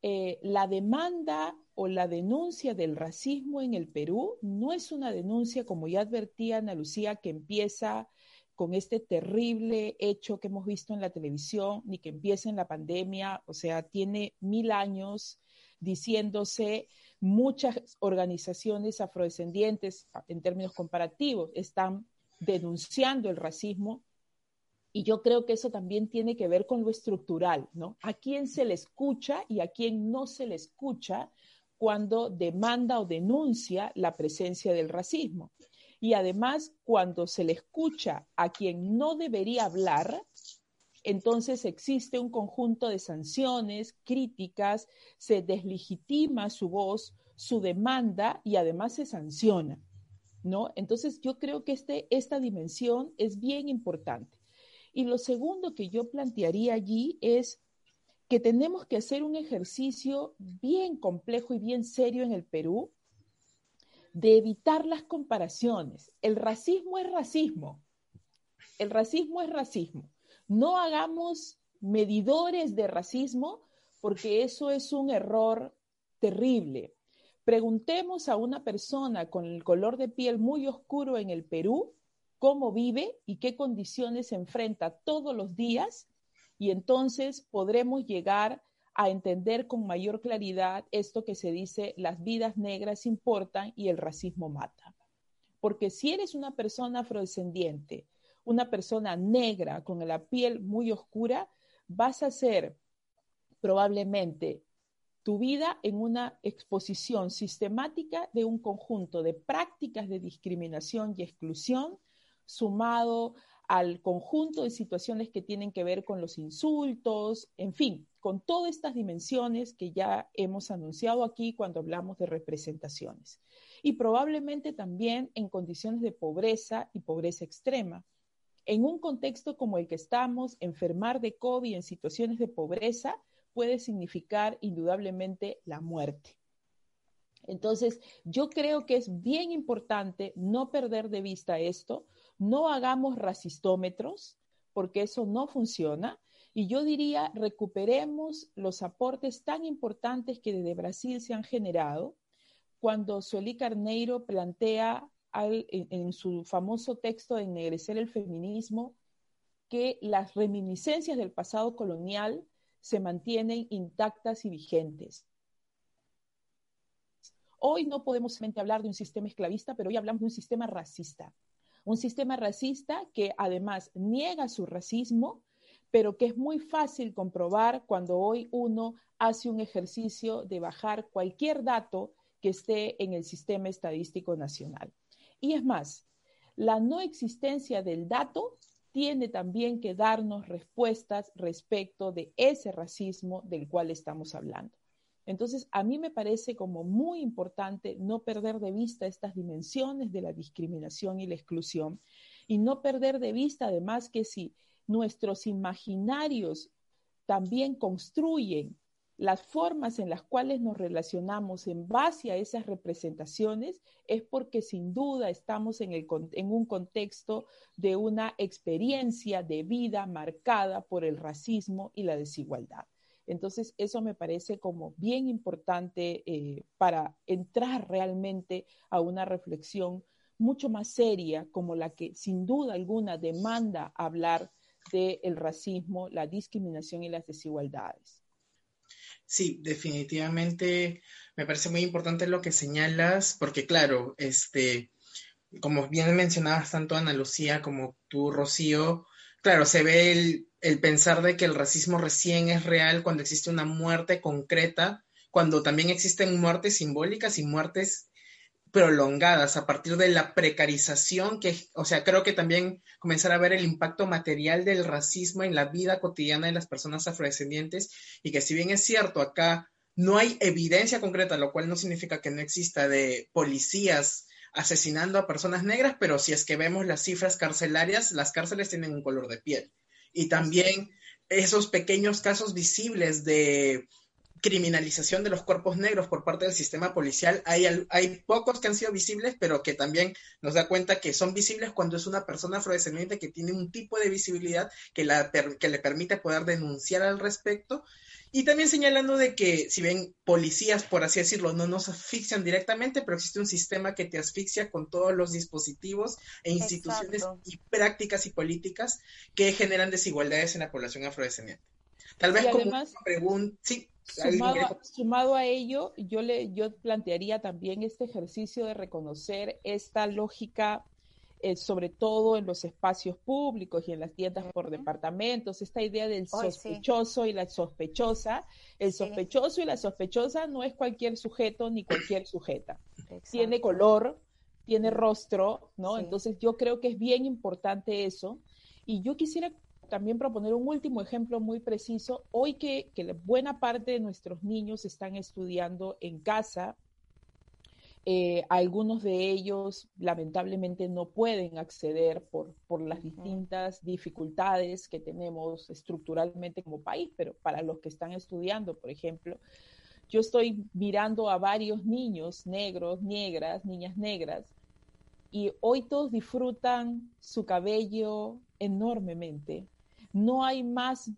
eh, la demanda o la denuncia del racismo en el Perú no es una denuncia, como ya advertía Ana Lucía, que empieza con este terrible hecho que hemos visto en la televisión, ni que empieza en la pandemia, o sea, tiene mil años diciéndose muchas organizaciones afrodescendientes, en términos comparativos, están denunciando el racismo y yo creo que eso también tiene que ver con lo estructural, ¿no? A quién se le escucha y a quién no se le escucha cuando demanda o denuncia la presencia del racismo. Y además, cuando se le escucha a quien no debería hablar, entonces existe un conjunto de sanciones, críticas, se deslegitima su voz, su demanda y además se sanciona, ¿no? Entonces yo creo que este, esta dimensión es bien importante. Y lo segundo que yo plantearía allí es que tenemos que hacer un ejercicio bien complejo y bien serio en el Perú de evitar las comparaciones. El racismo es racismo. El racismo es racismo. No hagamos medidores de racismo porque eso es un error terrible. Preguntemos a una persona con el color de piel muy oscuro en el Perú cómo vive y qué condiciones se enfrenta todos los días y entonces podremos llegar a entender con mayor claridad esto que se dice las vidas negras importan y el racismo mata. Porque si eres una persona afrodescendiente, una persona negra con la piel muy oscura, vas a ser probablemente tu vida en una exposición sistemática de un conjunto de prácticas de discriminación y exclusión sumado al conjunto de situaciones que tienen que ver con los insultos, en fin, con todas estas dimensiones que ya hemos anunciado aquí cuando hablamos de representaciones. Y probablemente también en condiciones de pobreza y pobreza extrema. En un contexto como el que estamos, enfermar de COVID en situaciones de pobreza puede significar indudablemente la muerte. Entonces, yo creo que es bien importante no perder de vista esto, no hagamos racistómetros, porque eso no funciona. Y yo diría, recuperemos los aportes tan importantes que desde Brasil se han generado. Cuando Sueli Carneiro plantea en, su famoso texto de Ennegrecer el feminismo que las reminiscencias del pasado colonial se mantienen intactas y vigentes. Hoy no podemos solamente hablar de un sistema esclavista, pero hoy hablamos de un sistema racista. Un sistema racista que además niega su racismo, pero que es muy fácil comprobar cuando hoy uno hace un ejercicio de bajar cualquier dato que esté en el sistema estadístico nacional. Y es más, la no existencia del dato tiene también que darnos respuestas respecto de ese racismo del cual estamos hablando. Entonces, a mí me parece como muy importante no perder de vista estas dimensiones de la discriminación y la exclusión y no perder de vista además que si nuestros imaginarios también construyen las formas en las cuales nos relacionamos en base a esas representaciones es porque sin duda estamos en, en, un contexto de una experiencia de vida marcada por el racismo y la desigualdad. Entonces, eso me parece como bien importante eh, para entrar realmente a una reflexión mucho más seria, como la que sin duda alguna demanda hablar del racismo, la discriminación y las desigualdades. Sí, definitivamente me parece muy importante lo que señalas, porque claro, este, como bien mencionabas tanto Ana Lucía como tú, Rocío, claro, se ve el, el pensar de que el racismo recién es real cuando existe una muerte concreta, cuando también existen muertes simbólicas y muertes prolongadas a partir de la precarización que, o sea, creo que también comenzar a ver el impacto material del racismo en la vida cotidiana de las personas afrodescendientes y que si bien es cierto acá no hay evidencia concreta, lo cual no significa que no exista de policías asesinando a personas negras, pero si es que vemos las cifras carcelarias, las cárceles tienen un color de piel. Y también esos pequeños casos visibles de criminalización de los cuerpos negros por parte del sistema policial. Hay, hay pocos que han sido visibles, pero que también nos da cuenta que son visibles cuando es una persona afrodescendiente que tiene un tipo de visibilidad que, la, que le permite poder denunciar al respecto. Y también señalando de que, si ven policías, por así decirlo, no nos asfixian directamente, pero existe un sistema que te asfixia con todos los dispositivos e instituciones y prácticas y políticas que generan desigualdades en la población afrodescendiente. Tal vez como una pregunta, sí, Sumado a, ello, yo, le, yo plantearía también este ejercicio de reconocer esta lógica, eh, sobre todo en los espacios públicos y en las tiendas por departamentos, esta idea del sospechoso y la sospechosa. El sospechoso y la sospechosa no es cualquier sujeto ni cualquier sujeta. Tiene color, tiene rostro, ¿no? Entonces yo creo que es bien importante eso. Y yo quisiera también proponer un último ejemplo muy preciso. Hoy que, buena parte de nuestros niños están estudiando en casa, eh, algunos de ellos lamentablemente no pueden acceder por, por las distintas dificultades que tenemos estructuralmente como país, pero para los que están estudiando, por ejemplo, yo estoy mirando a varios niños negros, negras, niñas negras, y hoy todos disfrutan su cabello enormemente, no hay más,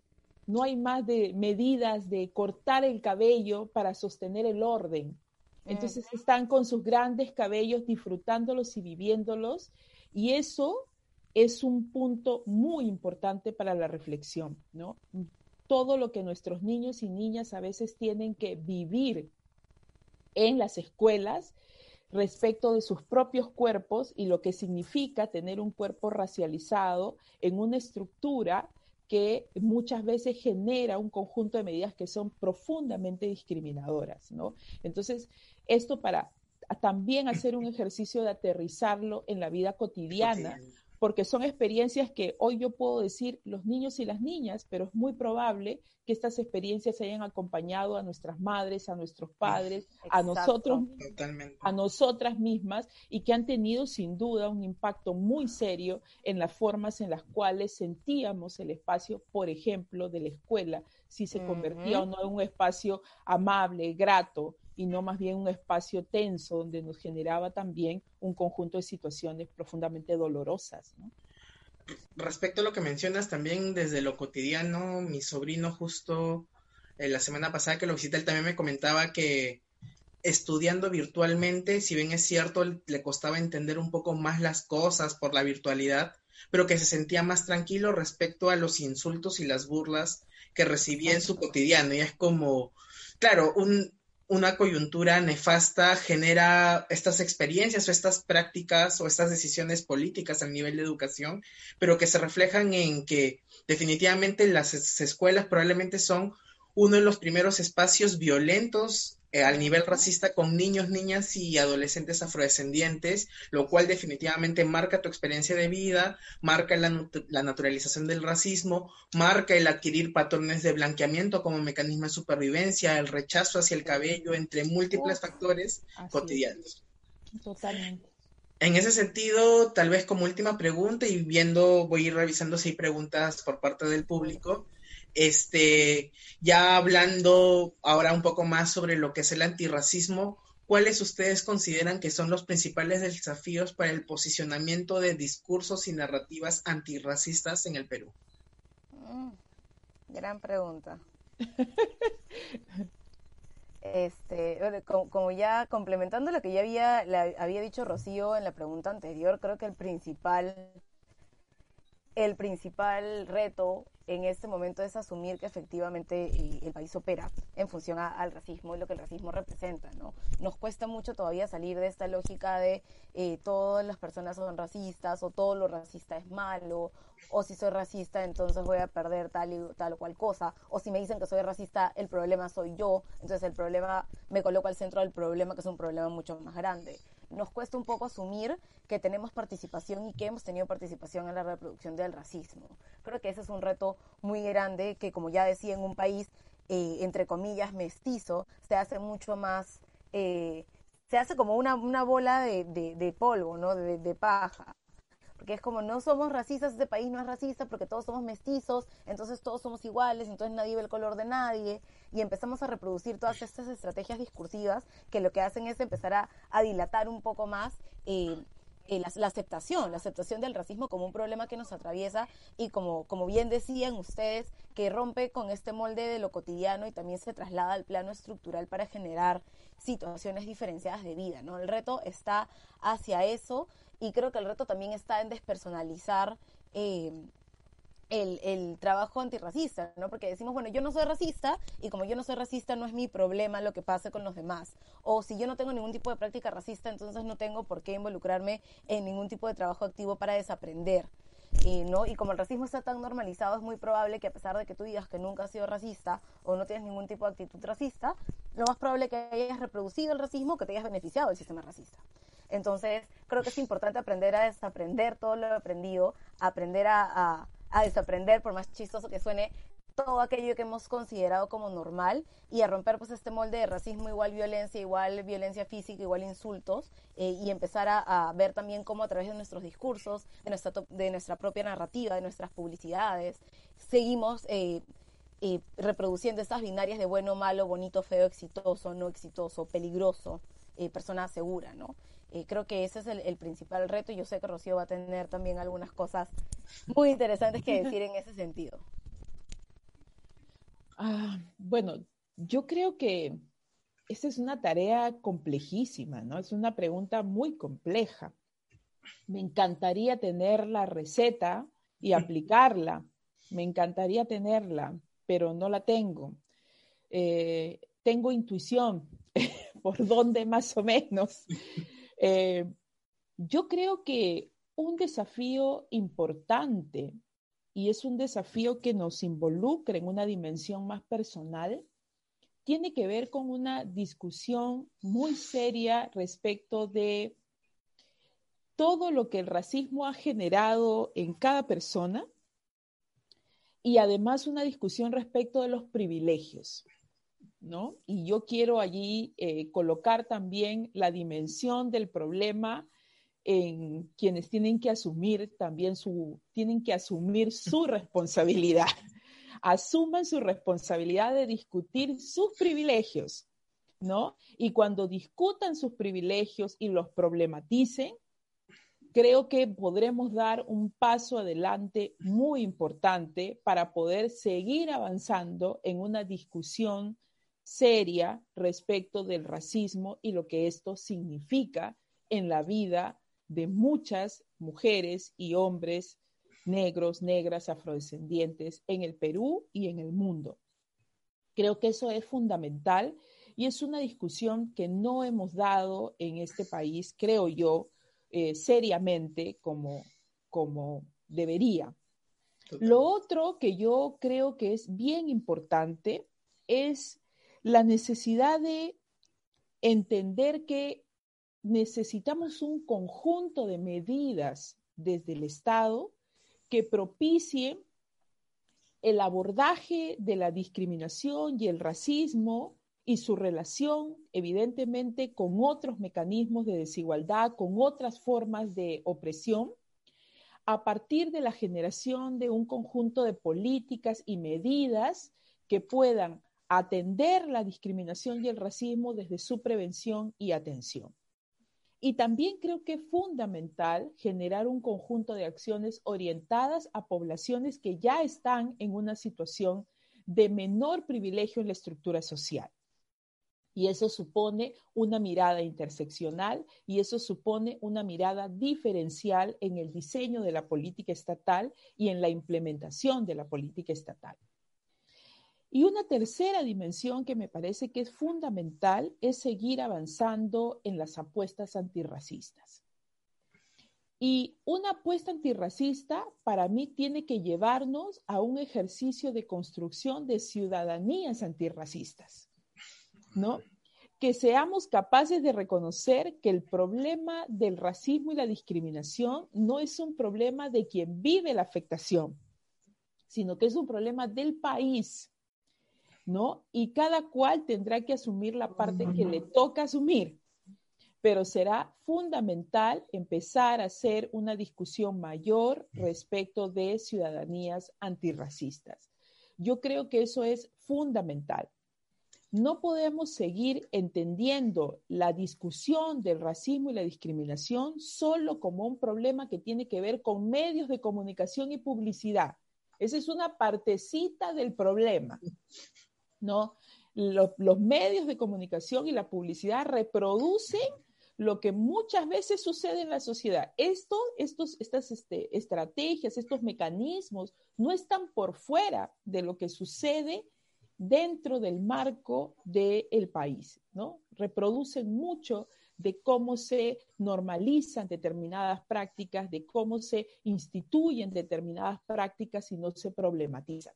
no hay más de medidas de cortar el cabello para sostener el orden. Entonces están con sus grandes cabellos disfrutándolos y viviéndolos y eso es un punto muy importante para la reflexión, ¿no? Todo lo que nuestros niños y niñas a veces tienen que vivir en las escuelas respecto de sus propios cuerpos y lo que significa tener un cuerpo racializado en una estructura que muchas veces genera un conjunto de medidas que son profundamente discriminadoras, ¿no? Entonces, esto para también hacer un ejercicio de aterrizarlo en la vida cotidiana, porque son experiencias que hoy yo puedo decir los niños y las niñas, pero es muy probable que estas experiencias hayan acompañado a nuestras madres, a nuestros padres, a nosotros, a nosotras mismas y que han tenido sin duda un impacto muy serio en las formas en las cuales sentíamos el espacio, por ejemplo, de la escuela, si se convertía o no en un espacio amable, grato, y no más bien un espacio tenso donde nos generaba también un conjunto de situaciones profundamente dolorosas. Respecto a lo que mencionas también desde lo cotidiano, mi sobrino justo eh, la semana pasada que lo visité, él también me comentaba que estudiando virtualmente, si bien es cierto, le costaba entender un poco más las cosas por la virtualidad, pero que se sentía más tranquilo respecto a los insultos y las burlas que recibía en su cotidiano. Y es como, claro, un, una coyuntura nefasta genera estas experiencias o estas prácticas o estas decisiones políticas a nivel de educación, pero que se reflejan en que definitivamente las escuelas probablemente son uno de los primeros espacios violentos eh, al nivel racista con niños, niñas y adolescentes afrodescendientes, lo cual definitivamente marca tu experiencia de vida, marca la, la, naturalización del racismo, marca el adquirir patrones de blanqueamiento como mecanismo de supervivencia, el rechazo hacia el cabello, entre múltiples factores cotidianos. Totalmente. En ese sentido, tal vez como última pregunta y viendo, voy a ir revisando si hay preguntas por parte del público. Este, ya hablando ahora un poco más sobre lo que es el antirracismo, ¿cuáles ustedes consideran que son los principales desafíos para el posicionamiento de discursos y narrativas antirracistas en el Perú? Mm, gran pregunta. Este, como, ya complementando lo que ya había, había dicho Rocío en la pregunta anterior, creo que el principal, el principal reto en este momento es asumir que efectivamente eh, el país opera en función al racismo y lo que el racismo representa, ¿no? Nos cuesta mucho todavía salir de esta lógica de eh, todas las personas son racistas o todo lo racista es malo o si soy racista entonces voy a perder tal y tal o cual cosa o si me dicen que soy racista el problema soy yo, entonces el problema me coloco al centro del problema que es un problema mucho más grande nos cuesta un poco asumir que tenemos participación y que hemos tenido participación en la reproducción del racismo. Creo que ese es un reto muy grande que, como ya decía, en un país, eh, entre comillas, mestizo, se hace mucho más, eh, se hace como una, una bola de, de, polvo, ¿no? De, de paja porque es como no somos racistas, este país no es racista porque todos somos mestizos, entonces todos somos iguales, entonces nadie ve el color de nadie, y empezamos a reproducir todas estas estrategias discursivas que lo que hacen es empezar a, dilatar un poco más eh, eh, la, aceptación, la aceptación del racismo como un problema que nos atraviesa y como, como bien decían ustedes, que rompe con este molde de lo cotidiano y también se traslada al plano estructural para generar situaciones diferenciadas de vida, ¿no? El reto está hacia eso y creo que el reto también está en despersonalizar eh, el, trabajo antirracista, ¿no? Porque decimos, bueno, yo no soy racista y como yo no soy racista no es mi problema lo que pase con los demás. O si yo no tengo ningún tipo de práctica racista, entonces no tengo por qué involucrarme en ningún tipo de trabajo activo para desaprender. Y, ¿no? y como el racismo está tan normalizado, es muy probable que a pesar de que tú digas que nunca has sido racista o no tienes ningún tipo de actitud racista, lo más probable es que hayas reproducido el racismo que te hayas beneficiado del sistema racista. Entonces, creo que es importante aprender a desaprender todo lo aprendido, aprender a a desaprender, por más chistoso que suene, todo aquello que hemos considerado como normal y a romper pues este molde de racismo igual violencia, igual violencia física, igual insultos eh, y empezar a, ver también cómo a través de nuestros discursos, de nuestra, de nuestra propia narrativa, de nuestras publicidades, seguimos eh, eh, reproduciendo estas binarias de bueno, malo, bonito, feo, exitoso, no exitoso, peligroso, persona segura, ¿no? Eh, creo que ese es el, principal reto y yo sé que Rocío va a tener también algunas cosas muy interesantes que decir en ese sentido. Ah, bueno, yo creo que esa es una tarea complejísima, ¿no? Es una pregunta muy compleja. Me encantaría tener la receta y aplicarla. Me encantaría tenerla, pero no la tengo. Eh, tengo intuición por dónde más o menos. Eh, yo creo que un desafío importante, y es un desafío que nos involucra en una dimensión más personal, tiene que ver con una discusión muy seria respecto de todo lo que el racismo ha generado en cada persona y además una discusión respecto de los privilegios. Y yo quiero allí eh, colocar también la dimensión del problema en quienes tienen que asumir también su, tienen que asumir su responsabilidad. Asuman su responsabilidad de discutir sus privilegios, ¿no? Y cuando discutan sus privilegios y los problematicen, creo que podremos dar un paso adelante muy importante para poder seguir avanzando en una discusión seria respecto del racismo y lo que esto significa en la vida de muchas mujeres y hombres negros, negras, afrodescendientes en el Perú y en el mundo. Creo que eso es fundamental y es una discusión que no hemos dado en este país, creo yo, eh, seriamente como, como debería. Lo otro que yo creo que es bien importante es la necesidad de entender que necesitamos un conjunto de medidas desde el Estado que propicien el abordaje de la discriminación y el racismo y su relación, evidentemente, con otros mecanismos de desigualdad, con otras formas de opresión, a partir de la generación de un conjunto de políticas y medidas que puedan atender la discriminación y el racismo desde su prevención y atención. Y también creo que es fundamental generar un conjunto de acciones orientadas a poblaciones que ya están en una situación de menor privilegio en la estructura social. Y eso supone una mirada interseccional y eso supone una mirada diferencial en el diseño de la política estatal y en la implementación de la política estatal. Y una tercera dimensión que me parece que es fundamental es seguir avanzando en las apuestas antirracistas. Y una apuesta antirracista para mí tiene que llevarnos a un ejercicio de construcción de ciudadanías antirracistas, ¿no? Que seamos capaces de reconocer que el problema del racismo y la discriminación no es un problema de quien vive la afectación, sino que es un problema del país, ¿no? Y cada cual tendrá que asumir la parte que le toca asumir. pero será fundamental empezar a hacer una discusión mayor respecto de ciudadanías antirracistas. Yo creo que eso es fundamental. No podemos seguir entendiendo la discusión del racismo y la discriminación solo como un problema que tiene que ver con medios de comunicación y publicidad. Esa es una partecita del problema, ¿no? Los, medios de comunicación y la publicidad reproducen lo que muchas veces sucede en la sociedad. Esto, estos, estas este, estrategias, estos mecanismos no están por fuera de lo que sucede dentro del marco del país, ¿no? Reproducen mucho de cómo se normalizan determinadas prácticas, de cómo se instituyen determinadas prácticas y no se problematizan.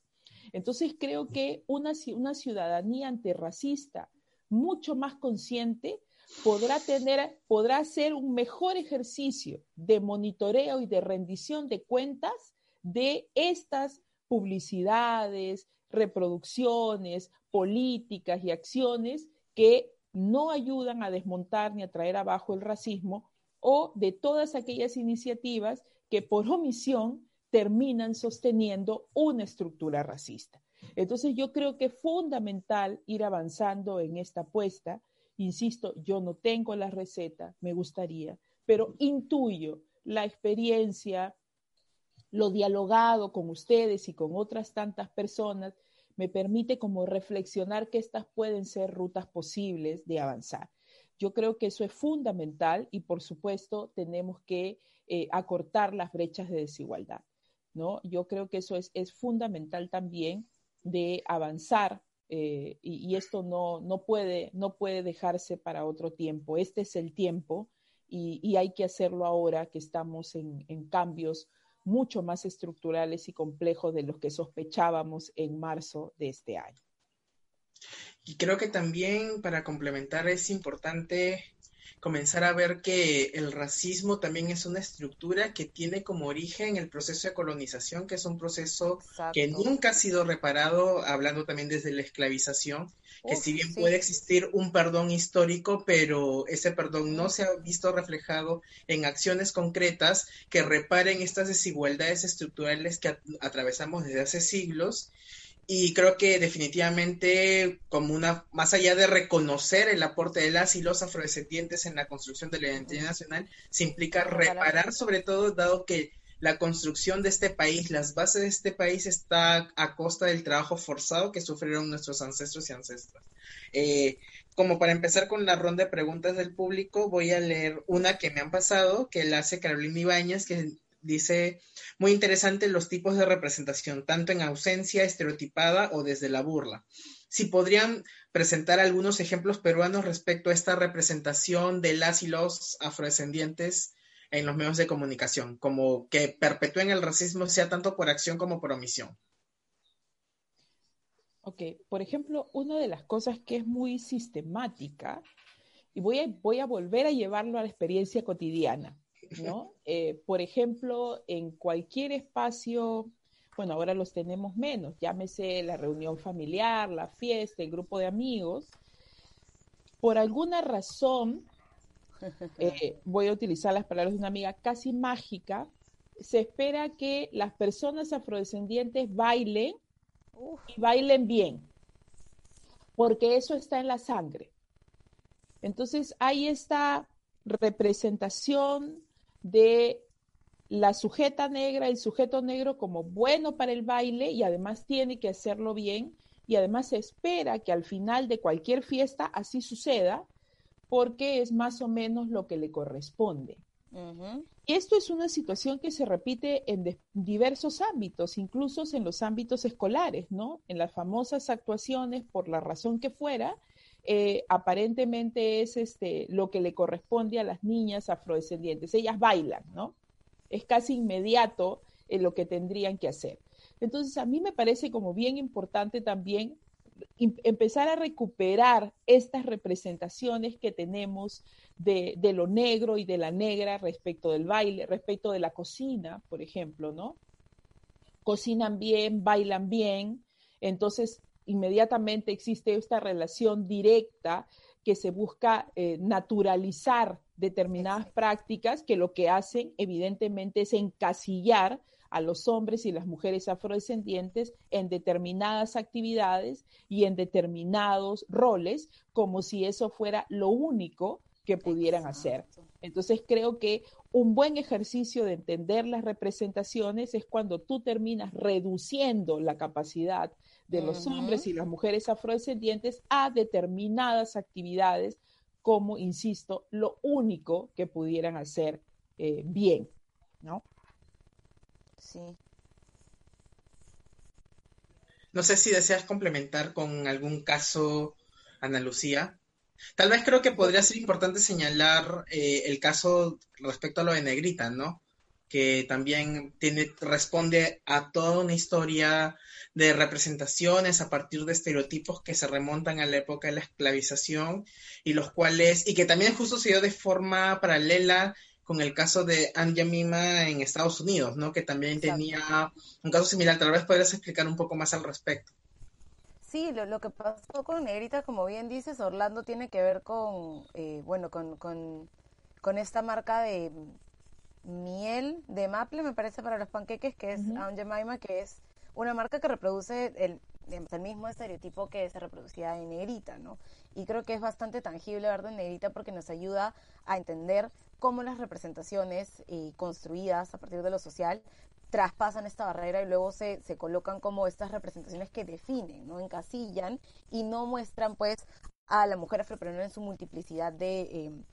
Entonces creo que una, una ciudadanía antirracista mucho más consciente podrá tener, podrá hacer un mejor ejercicio de monitoreo y de rendición de cuentas de estas publicidades, reproducciones, políticas y acciones que no ayudan a desmontar ni a traer abajo el racismo o de todas aquellas iniciativas que por omisión terminan sosteniendo una estructura racista. Entonces yo creo que es fundamental ir avanzando en esta apuesta Insisto, yo no tengo la receta, me gustaría, pero intuyo la experiencia, lo dialogado con ustedes y con otras tantas personas, me permite como reflexionar que estas pueden ser rutas posibles de avanzar. Yo creo que eso es fundamental y por supuesto tenemos que eh, acortar las brechas de desigualdad. ¿No? Yo creo que eso es, es fundamental también de avanzar eh, y, esto no, no, puede, no puede dejarse para otro tiempo. Este es el tiempo y, hay que hacerlo ahora que estamos en, en, cambios mucho más estructurales y complejos de los que sospechábamos en marzo de este año. Y creo que también para complementar es importante comenzar a ver que el racismo también es una estructura que tiene como origen el proceso de colonización, que es un proceso que nunca ha sido reparado, hablando también desde la esclavización, que si bien puede existir un perdón histórico, pero ese perdón no se ha visto reflejado en acciones concretas que reparen estas desigualdades estructurales que atravesamos desde hace siglos y creo que definitivamente, como una, más allá de reconocer el aporte de las y los afrodescendientes en la construcción de la identidad nacional, se implica reparar sobre todo, dado que la construcción de este país, las bases de este país está a costa del trabajo forzado que sufrieron nuestros ancestros y ancestras. Eh, como para empezar con la ronda de preguntas del público, voy a leer una que me han pasado, que la hace Carolina Ibáñez, que dice, muy interesante los tipos de representación, tanto en ausencia, estereotipada o desde la burla. Si podrían presentar algunos ejemplos peruanos respecto a esta representación de las y los afrodescendientes en los medios de comunicación, como que perpetúen el racismo sea tanto por acción como por omisión. Ok, por ejemplo, una de las cosas que es muy sistemática, y voy a, voy a volver a llevarlo a la experiencia cotidiana, ¿no? Eh, por ejemplo, en cualquier espacio, bueno, ahora los tenemos menos, llámese la reunión familiar, la fiesta, el grupo de amigos, por alguna razón, eh, voy a utilizar las palabras de una amiga casi mágica, se espera que las personas afrodescendientes bailen y bailen bien, porque eso está en la sangre. Entonces hay esta representación de la sujeta negra, el sujeto negro como bueno para el baile y además tiene que hacerlo bien y además se espera que al final de cualquier fiesta así suceda porque es más o menos lo que le corresponde. Y esto es una situación que se repite en diversos ámbitos, incluso en los ámbitos escolares, ¿no? En las famosas actuaciones, por la razón que fuera, eh, aparentemente es este, lo que le corresponde a las niñas afrodescendientes. Ellas bailan, ¿no? Es casi inmediato en lo que tendrían que hacer. Entonces, a mí me parece como bien importante también empezar a recuperar estas representaciones que tenemos de, de, lo negro y de la negra respecto del baile, respecto de la cocina, por ejemplo, ¿no? Cocinan bien, bailan bien, entonces inmediatamente existe esta relación directa que se busca eh, naturalizar determinadas prácticas que lo que hacen evidentemente es encasillar a los hombres y las mujeres afrodescendientes en determinadas actividades y en determinados roles, como si eso fuera lo único que pudieran hacer. Entonces creo que un buen ejercicio de entender las representaciones es cuando tú terminas reduciendo la capacidad de los hombres y las mujeres afrodescendientes a determinadas actividades como, insisto, lo único que pudieran hacer eh, bien, ¿no? Sí. No sé si deseas complementar con algún caso, Ana Lucía. Tal vez creo que podría ser importante señalar eh, el caso respecto a lo de Negrita, ¿no? Que también tiene, responde a toda una historia de representaciones a partir de estereotipos que se remontan a la época de la esclavización y los cuales, y que también justo se dio de forma paralela con el caso de Anja Mima en Estados Unidos, ¿no? Que también tenía un caso similar. Tal vez podrías explicar un poco más al respecto. Sí, lo, que pasó con Negrita, como bien dices, Orlando tiene que ver con, eh, bueno, con, con, con, esta marca de miel de maple, me parece, para los panqueques, que es uh Mima, que es una marca que reproduce el, el mismo estereotipo que se reproducía en Negrita, ¿no? Y creo que es bastante tangible verlo en Negrita porque nos ayuda a entender cómo las representaciones eh, construidas a partir de lo social traspasan esta barrera y luego se, se colocan como estas representaciones que definen, ¿no? Encasillan y no muestran pues a la mujer afroperuana en su multiplicidad de em,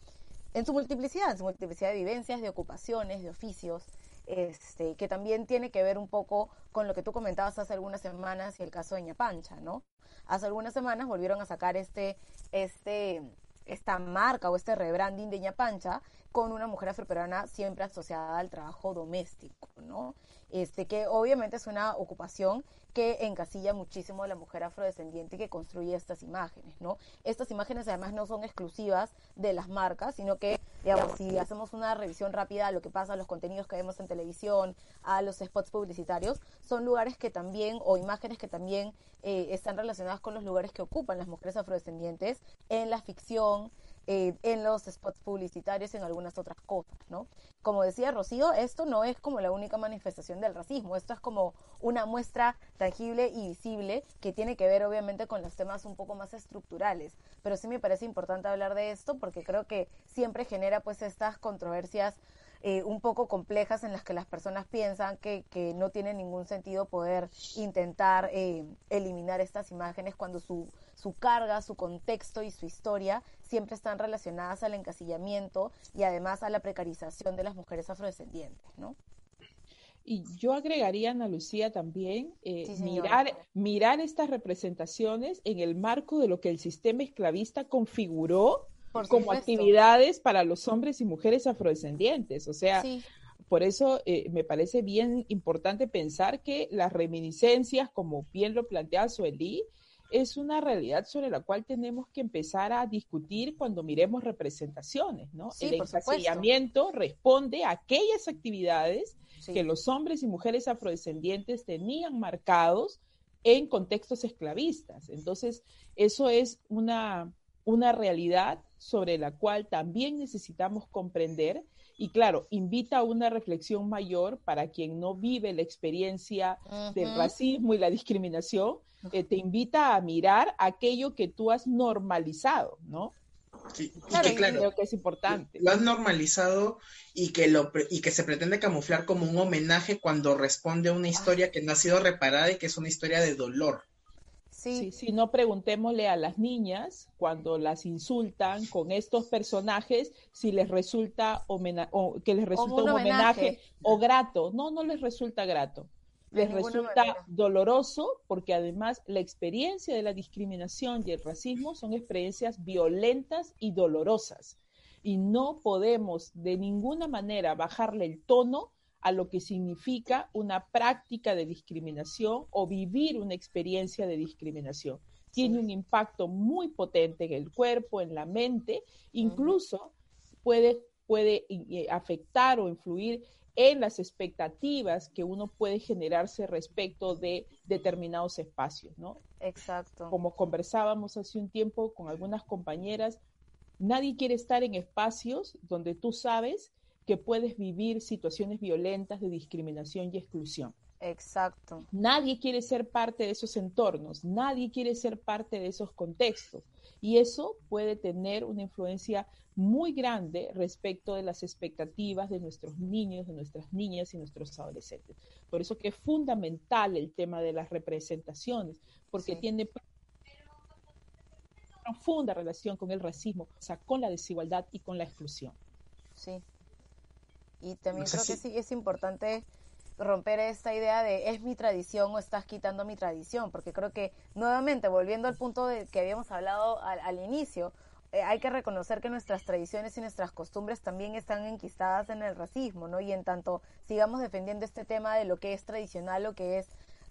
en su multiplicidad, en su multiplicidad de vivencias, de ocupaciones, de oficios, este, que también tiene que ver un poco con lo que tú comentabas hace algunas semanas y el caso de Ñapancha, ¿no? Hace algunas semanas volvieron a sacar este, este, esta marca o este rebranding de Ñapancha con una mujer afroperuana siempre asociada al trabajo doméstico, ¿no? Este, que obviamente es una ocupación que encasilla muchísimo a la mujer afrodescendiente que construye estas imágenes, ¿no? Estas imágenes además no son exclusivas de las marcas, sino que, digamos, si hacemos una revisión rápida a lo que pasa, a los contenidos que vemos en televisión, a los spots publicitarios, son lugares que también, o imágenes que también eh, están relacionadas con los lugares que ocupan las mujeres afrodescendientes en la ficción, eh, en los spots publicitarios, en algunas otras cosas, ¿no? Como decía Rocío, esto no es como la única manifestación del racismo, esto es como una muestra tangible y visible que tiene que ver obviamente con los temas un poco más estructurales, pero sí me parece importante hablar de esto porque creo que siempre genera pues estas controversias eh, un poco complejas en las que las personas piensan que, que no tiene ningún sentido poder intentar eh, eliminar estas imágenes cuando su, su carga, su contexto y su historia siempre están relacionadas al encasillamiento y además a la precarización de las mujeres afrodescendientes, ¿no? Y yo agregaría, Ana Lucía, también eh, mirar, mirar estas representaciones en el marco de lo que el sistema esclavista configuró como actividades para los hombres y mujeres afrodescendientes. O sea, por eso eh, me parece bien importante pensar que las reminiscencias, como bien lo plantea Sueli, es una realidad sobre la cual tenemos que empezar a discutir cuando miremos representaciones, ¿no? El encasillamiento responde a aquellas actividades que los hombres y mujeres afrodescendientes tenían marcados en contextos esclavistas. Entonces, eso es una, una realidad sobre la cual también necesitamos comprender y claro, invita a una reflexión mayor para quien no vive la experiencia del racismo y la discriminación, eh, te invita a mirar aquello que tú has normalizado, ¿no? Sí, claro, que, claro, creo que es importante. Lo has normalizado y que, lo, y que se pretende camuflar como un homenaje cuando responde a una historia que no ha sido reparada y que es una historia de dolor. Sí. Si no, preguntémosle a las niñas cuando las insultan con estos personajes si les resulta o que les resulta un, homenaje. o grato. No, no les resulta grato. Les resulta doloroso porque además la experiencia de la discriminación y el racismo son experiencias violentas y dolorosas. Y no podemos de ninguna manera bajarle el tono a lo que significa una práctica de discriminación o vivir una experiencia de discriminación. Tiene un impacto muy potente en el cuerpo, en la mente, incluso puede, puede eh, afectar o influir en las expectativas que uno puede generarse respecto de determinados espacios, ¿no? Exacto. Como conversábamos hace un tiempo con algunas compañeras, nadie quiere estar en espacios donde tú sabes que puedes vivir situaciones violentas de discriminación y exclusión. Exacto. Nadie quiere ser parte de esos entornos, nadie quiere ser parte de esos contextos. Y eso puede tener una influencia muy grande respecto de las expectativas de nuestros niños, de nuestras niñas y nuestros adolescentes. Por eso que es fundamental el tema de las representaciones, porque tiene profunda relación con el racismo, o sea, con la desigualdad y con la exclusión. Sí. Y también creo que sí es importante romper esta idea de es mi tradición o estás quitando mi tradición, porque creo que nuevamente, volviendo al punto de que habíamos hablado al, inicio, eh, hay que reconocer que nuestras tradiciones y nuestras costumbres también están enquistadas en el racismo, ¿no? Y en tanto sigamos defendiendo este tema de lo que es tradicional, lo que es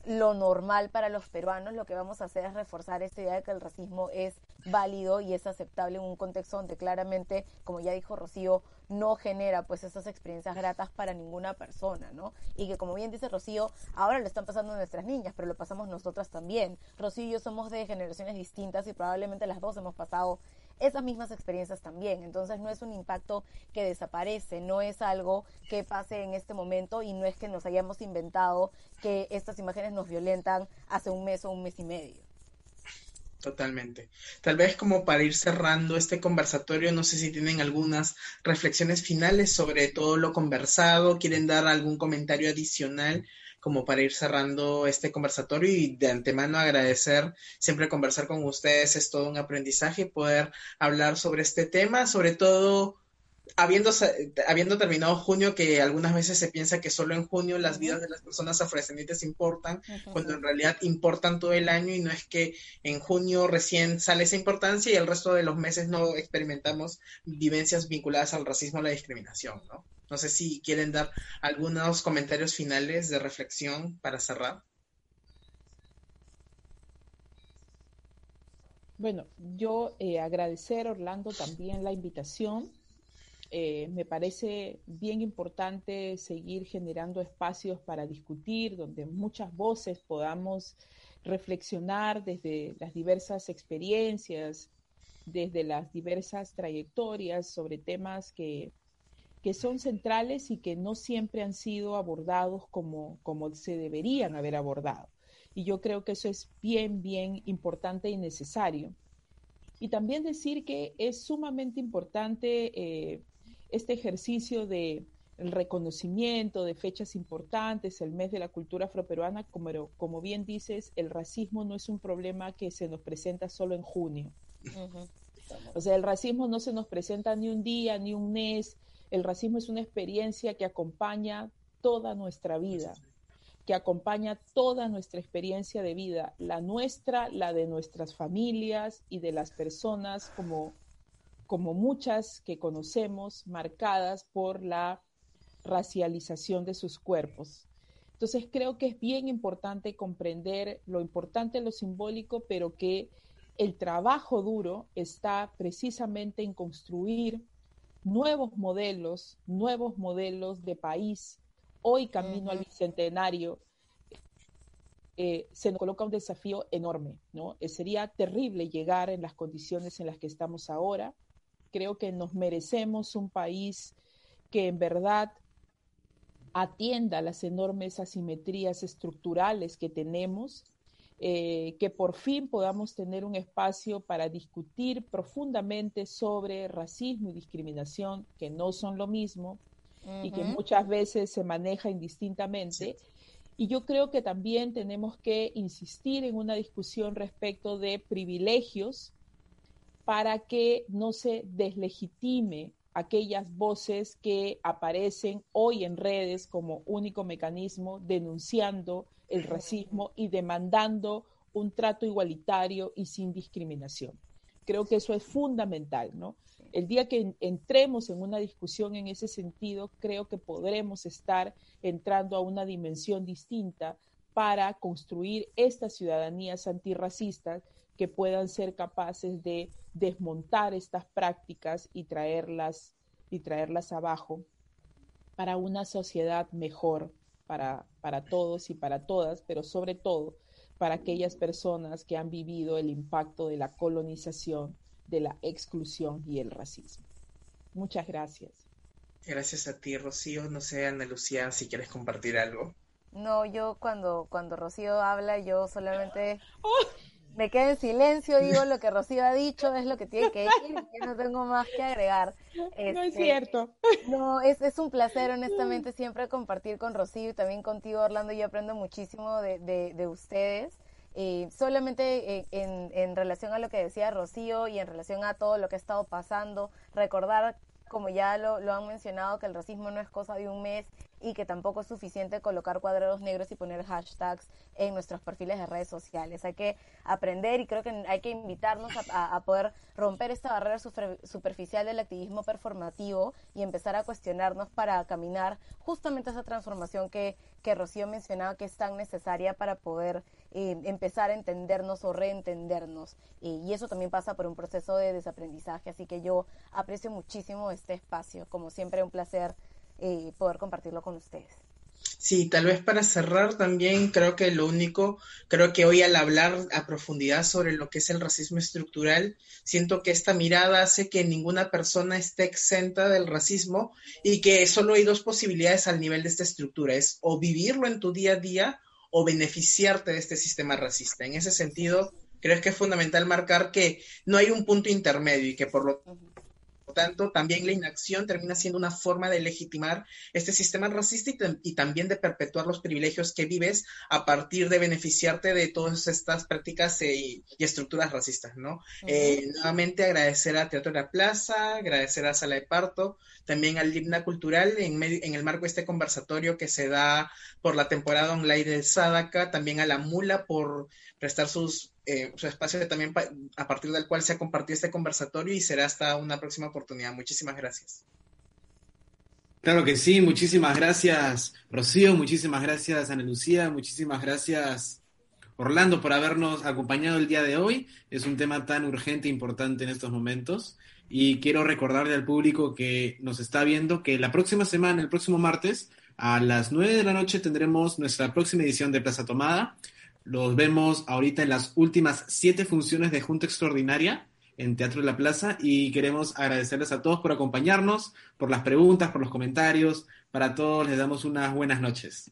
lo normal para los peruanos, lo que vamos a hacer es reforzar esta idea de que el racismo es válido y es aceptable en un contexto donde claramente, como ya dijo Rocío, no genera pues esas experiencias gratas para ninguna persona, ¿no? Y que como bien dice Rocío, ahora lo están pasando nuestras niñas, pero lo pasamos nosotras también. Rocío y yo somos de generaciones distintas y probablemente las dos hemos pasado esas mismas experiencias también. Entonces no es un impacto que desaparece, no es algo que pase en este momento y no es que nos hayamos inventado que estas imágenes nos violentan hace un mes o un mes y medio. Totalmente. Tal vez como para ir cerrando este conversatorio, no sé si tienen algunas reflexiones finales sobre todo lo conversado, quieren dar algún comentario adicional como para ir cerrando este conversatorio y de antemano agradecer siempre conversar con ustedes es todo un aprendizaje poder hablar sobre este tema, sobre todo habiendo, habiendo terminado junio, que algunas veces se piensa que solo en junio las vidas de las personas afrodescendientes importan, cuando en realidad importan todo el año y no es que en junio recién sale esa importancia y el resto de los meses no experimentamos vivencias vinculadas al racismo o la discriminación, ¿no? No sé si quieren dar algunos comentarios finales de reflexión para cerrar. Bueno, yo eh, agradecer, Orlando, también la invitación. Eh, me parece bien importante seguir generando espacios para discutir, donde muchas voces podamos reflexionar desde las diversas experiencias, desde las diversas trayectorias sobre temas que que son centrales y que no siempre han sido abordados como, como se deberían haber abordado. Y yo creo que eso es bien, bien importante y necesario. Y también decir que es sumamente importante eh, este ejercicio de el reconocimiento de fechas importantes, el mes de la cultura afroperuana, como, como bien dices, el racismo no es un problema que se nos presenta solo en junio. O sea, el racismo no se nos presenta ni un día, ni un mes, el racismo es una experiencia que acompaña toda nuestra vida, que acompaña toda nuestra experiencia de vida, la nuestra, la de nuestras familias y de las personas como, como muchas que conocemos, marcadas por la racialización de sus cuerpos. Entonces creo que es bien importante comprender lo importante lo simbólico, pero que el trabajo duro está precisamente en construir nuevos modelos, nuevos modelos de país. Hoy camino al bicentenario, eh, se nos coloca un desafío enorme, ¿no? Eh, sería terrible llegar en las condiciones en las que estamos ahora. Creo que nos merecemos un país que en verdad atienda las enormes asimetrías estructurales que tenemos eh, que por fin podamos tener un espacio para discutir profundamente sobre racismo y discriminación, que no son lo mismo y que muchas veces se maneja indistintamente. Y yo creo que también tenemos que insistir en una discusión respecto de privilegios para que no se deslegitime aquellas voces que aparecen hoy en redes como único mecanismo denunciando el racismo y demandando un trato igualitario y sin discriminación. Creo que eso es fundamental, ¿no? El día que entremos en una discusión en ese sentido, creo que podremos estar entrando a una dimensión distinta para construir estas ciudadanías antirracistas que puedan ser capaces de desmontar estas prácticas y traerlas y traerlas abajo para una sociedad mejor para, para todos y para todas, pero sobre todo para aquellas personas que han vivido el impacto de la colonización, de la exclusión y el racismo. Muchas gracias. Gracias a ti, Rocío. No sé, Ana Lucía, si quieres compartir algo. No, yo cuando, cuando Rocío habla, yo solamente me quedo en silencio, digo lo que Rocío ha dicho, es lo que tiene que decir, y no tengo más que agregar. no es este, cierto. No, es, es un placer, honestamente, siempre compartir con Rocío y también contigo, Orlando. Yo aprendo muchísimo de, de, de ustedes. Eh, solamente eh, en, en relación a lo que decía Rocío y en relación a todo lo que ha estado pasando, recordar como ya lo, lo, han mencionado, que el racismo no es cosa de un mes y que tampoco es suficiente colocar cuadrados negros y poner hashtags en nuestros perfiles de redes sociales. Hay que aprender y creo que hay que invitarnos a, poder romper esta barrera super, superficial del activismo performativo y empezar a cuestionarnos para caminar justamente esa transformación que, que Rocío mencionaba que es tan necesaria para poder eh, empezar a entendernos o reentendernos. Y eso también pasa por un proceso de desaprendizaje. Así que yo aprecio muchísimo este espacio. Como siempre, un placer eh, poder compartirlo con ustedes. Sí, tal vez para cerrar también creo que lo único, creo que hoy al hablar a profundidad sobre lo que es el racismo estructural, siento que esta mirada hace que ninguna persona esté exenta del racismo y que solo hay dos posibilidades al nivel de esta estructura, es o vivirlo en tu día a día o beneficiarte de este sistema racista. En ese sentido, creo que es fundamental marcar que no hay un punto intermedio y que por lo tanto, también la inacción termina siendo una forma de legitimar este sistema racista y, también de perpetuar los privilegios que vives a partir de beneficiarte de todas estas prácticas e, y, estructuras racistas, ¿no? Eh, nuevamente agradecer a Teatro de la Plaza, agradecer a Sala de Parto, también al Himna Cultural en, en el marco de este conversatorio que se da por la temporada online del Sadaka, también a la Mula por prestar sus eh, su espacio también a partir del cual se ha compartido este conversatorio y será hasta una próxima oportunidad. Muchísimas gracias. Claro que sí, muchísimas gracias Rocío, muchísimas gracias Ana Lucía, muchísimas gracias Orlando por habernos acompañado el día de hoy. Es un tema tan urgente e importante en estos momentos. Y quiero recordarle al público que nos está viendo que la próxima semana, el próximo martes, a las 9 de la noche tendremos nuestra próxima edición de Plaza Tomada. Los vemos ahorita en las últimas siete funciones de Junta Extraordinaria en Teatro de la Plaza y queremos agradecerles a todos por acompañarnos, por las preguntas, por los comentarios. Para todos les damos unas buenas noches.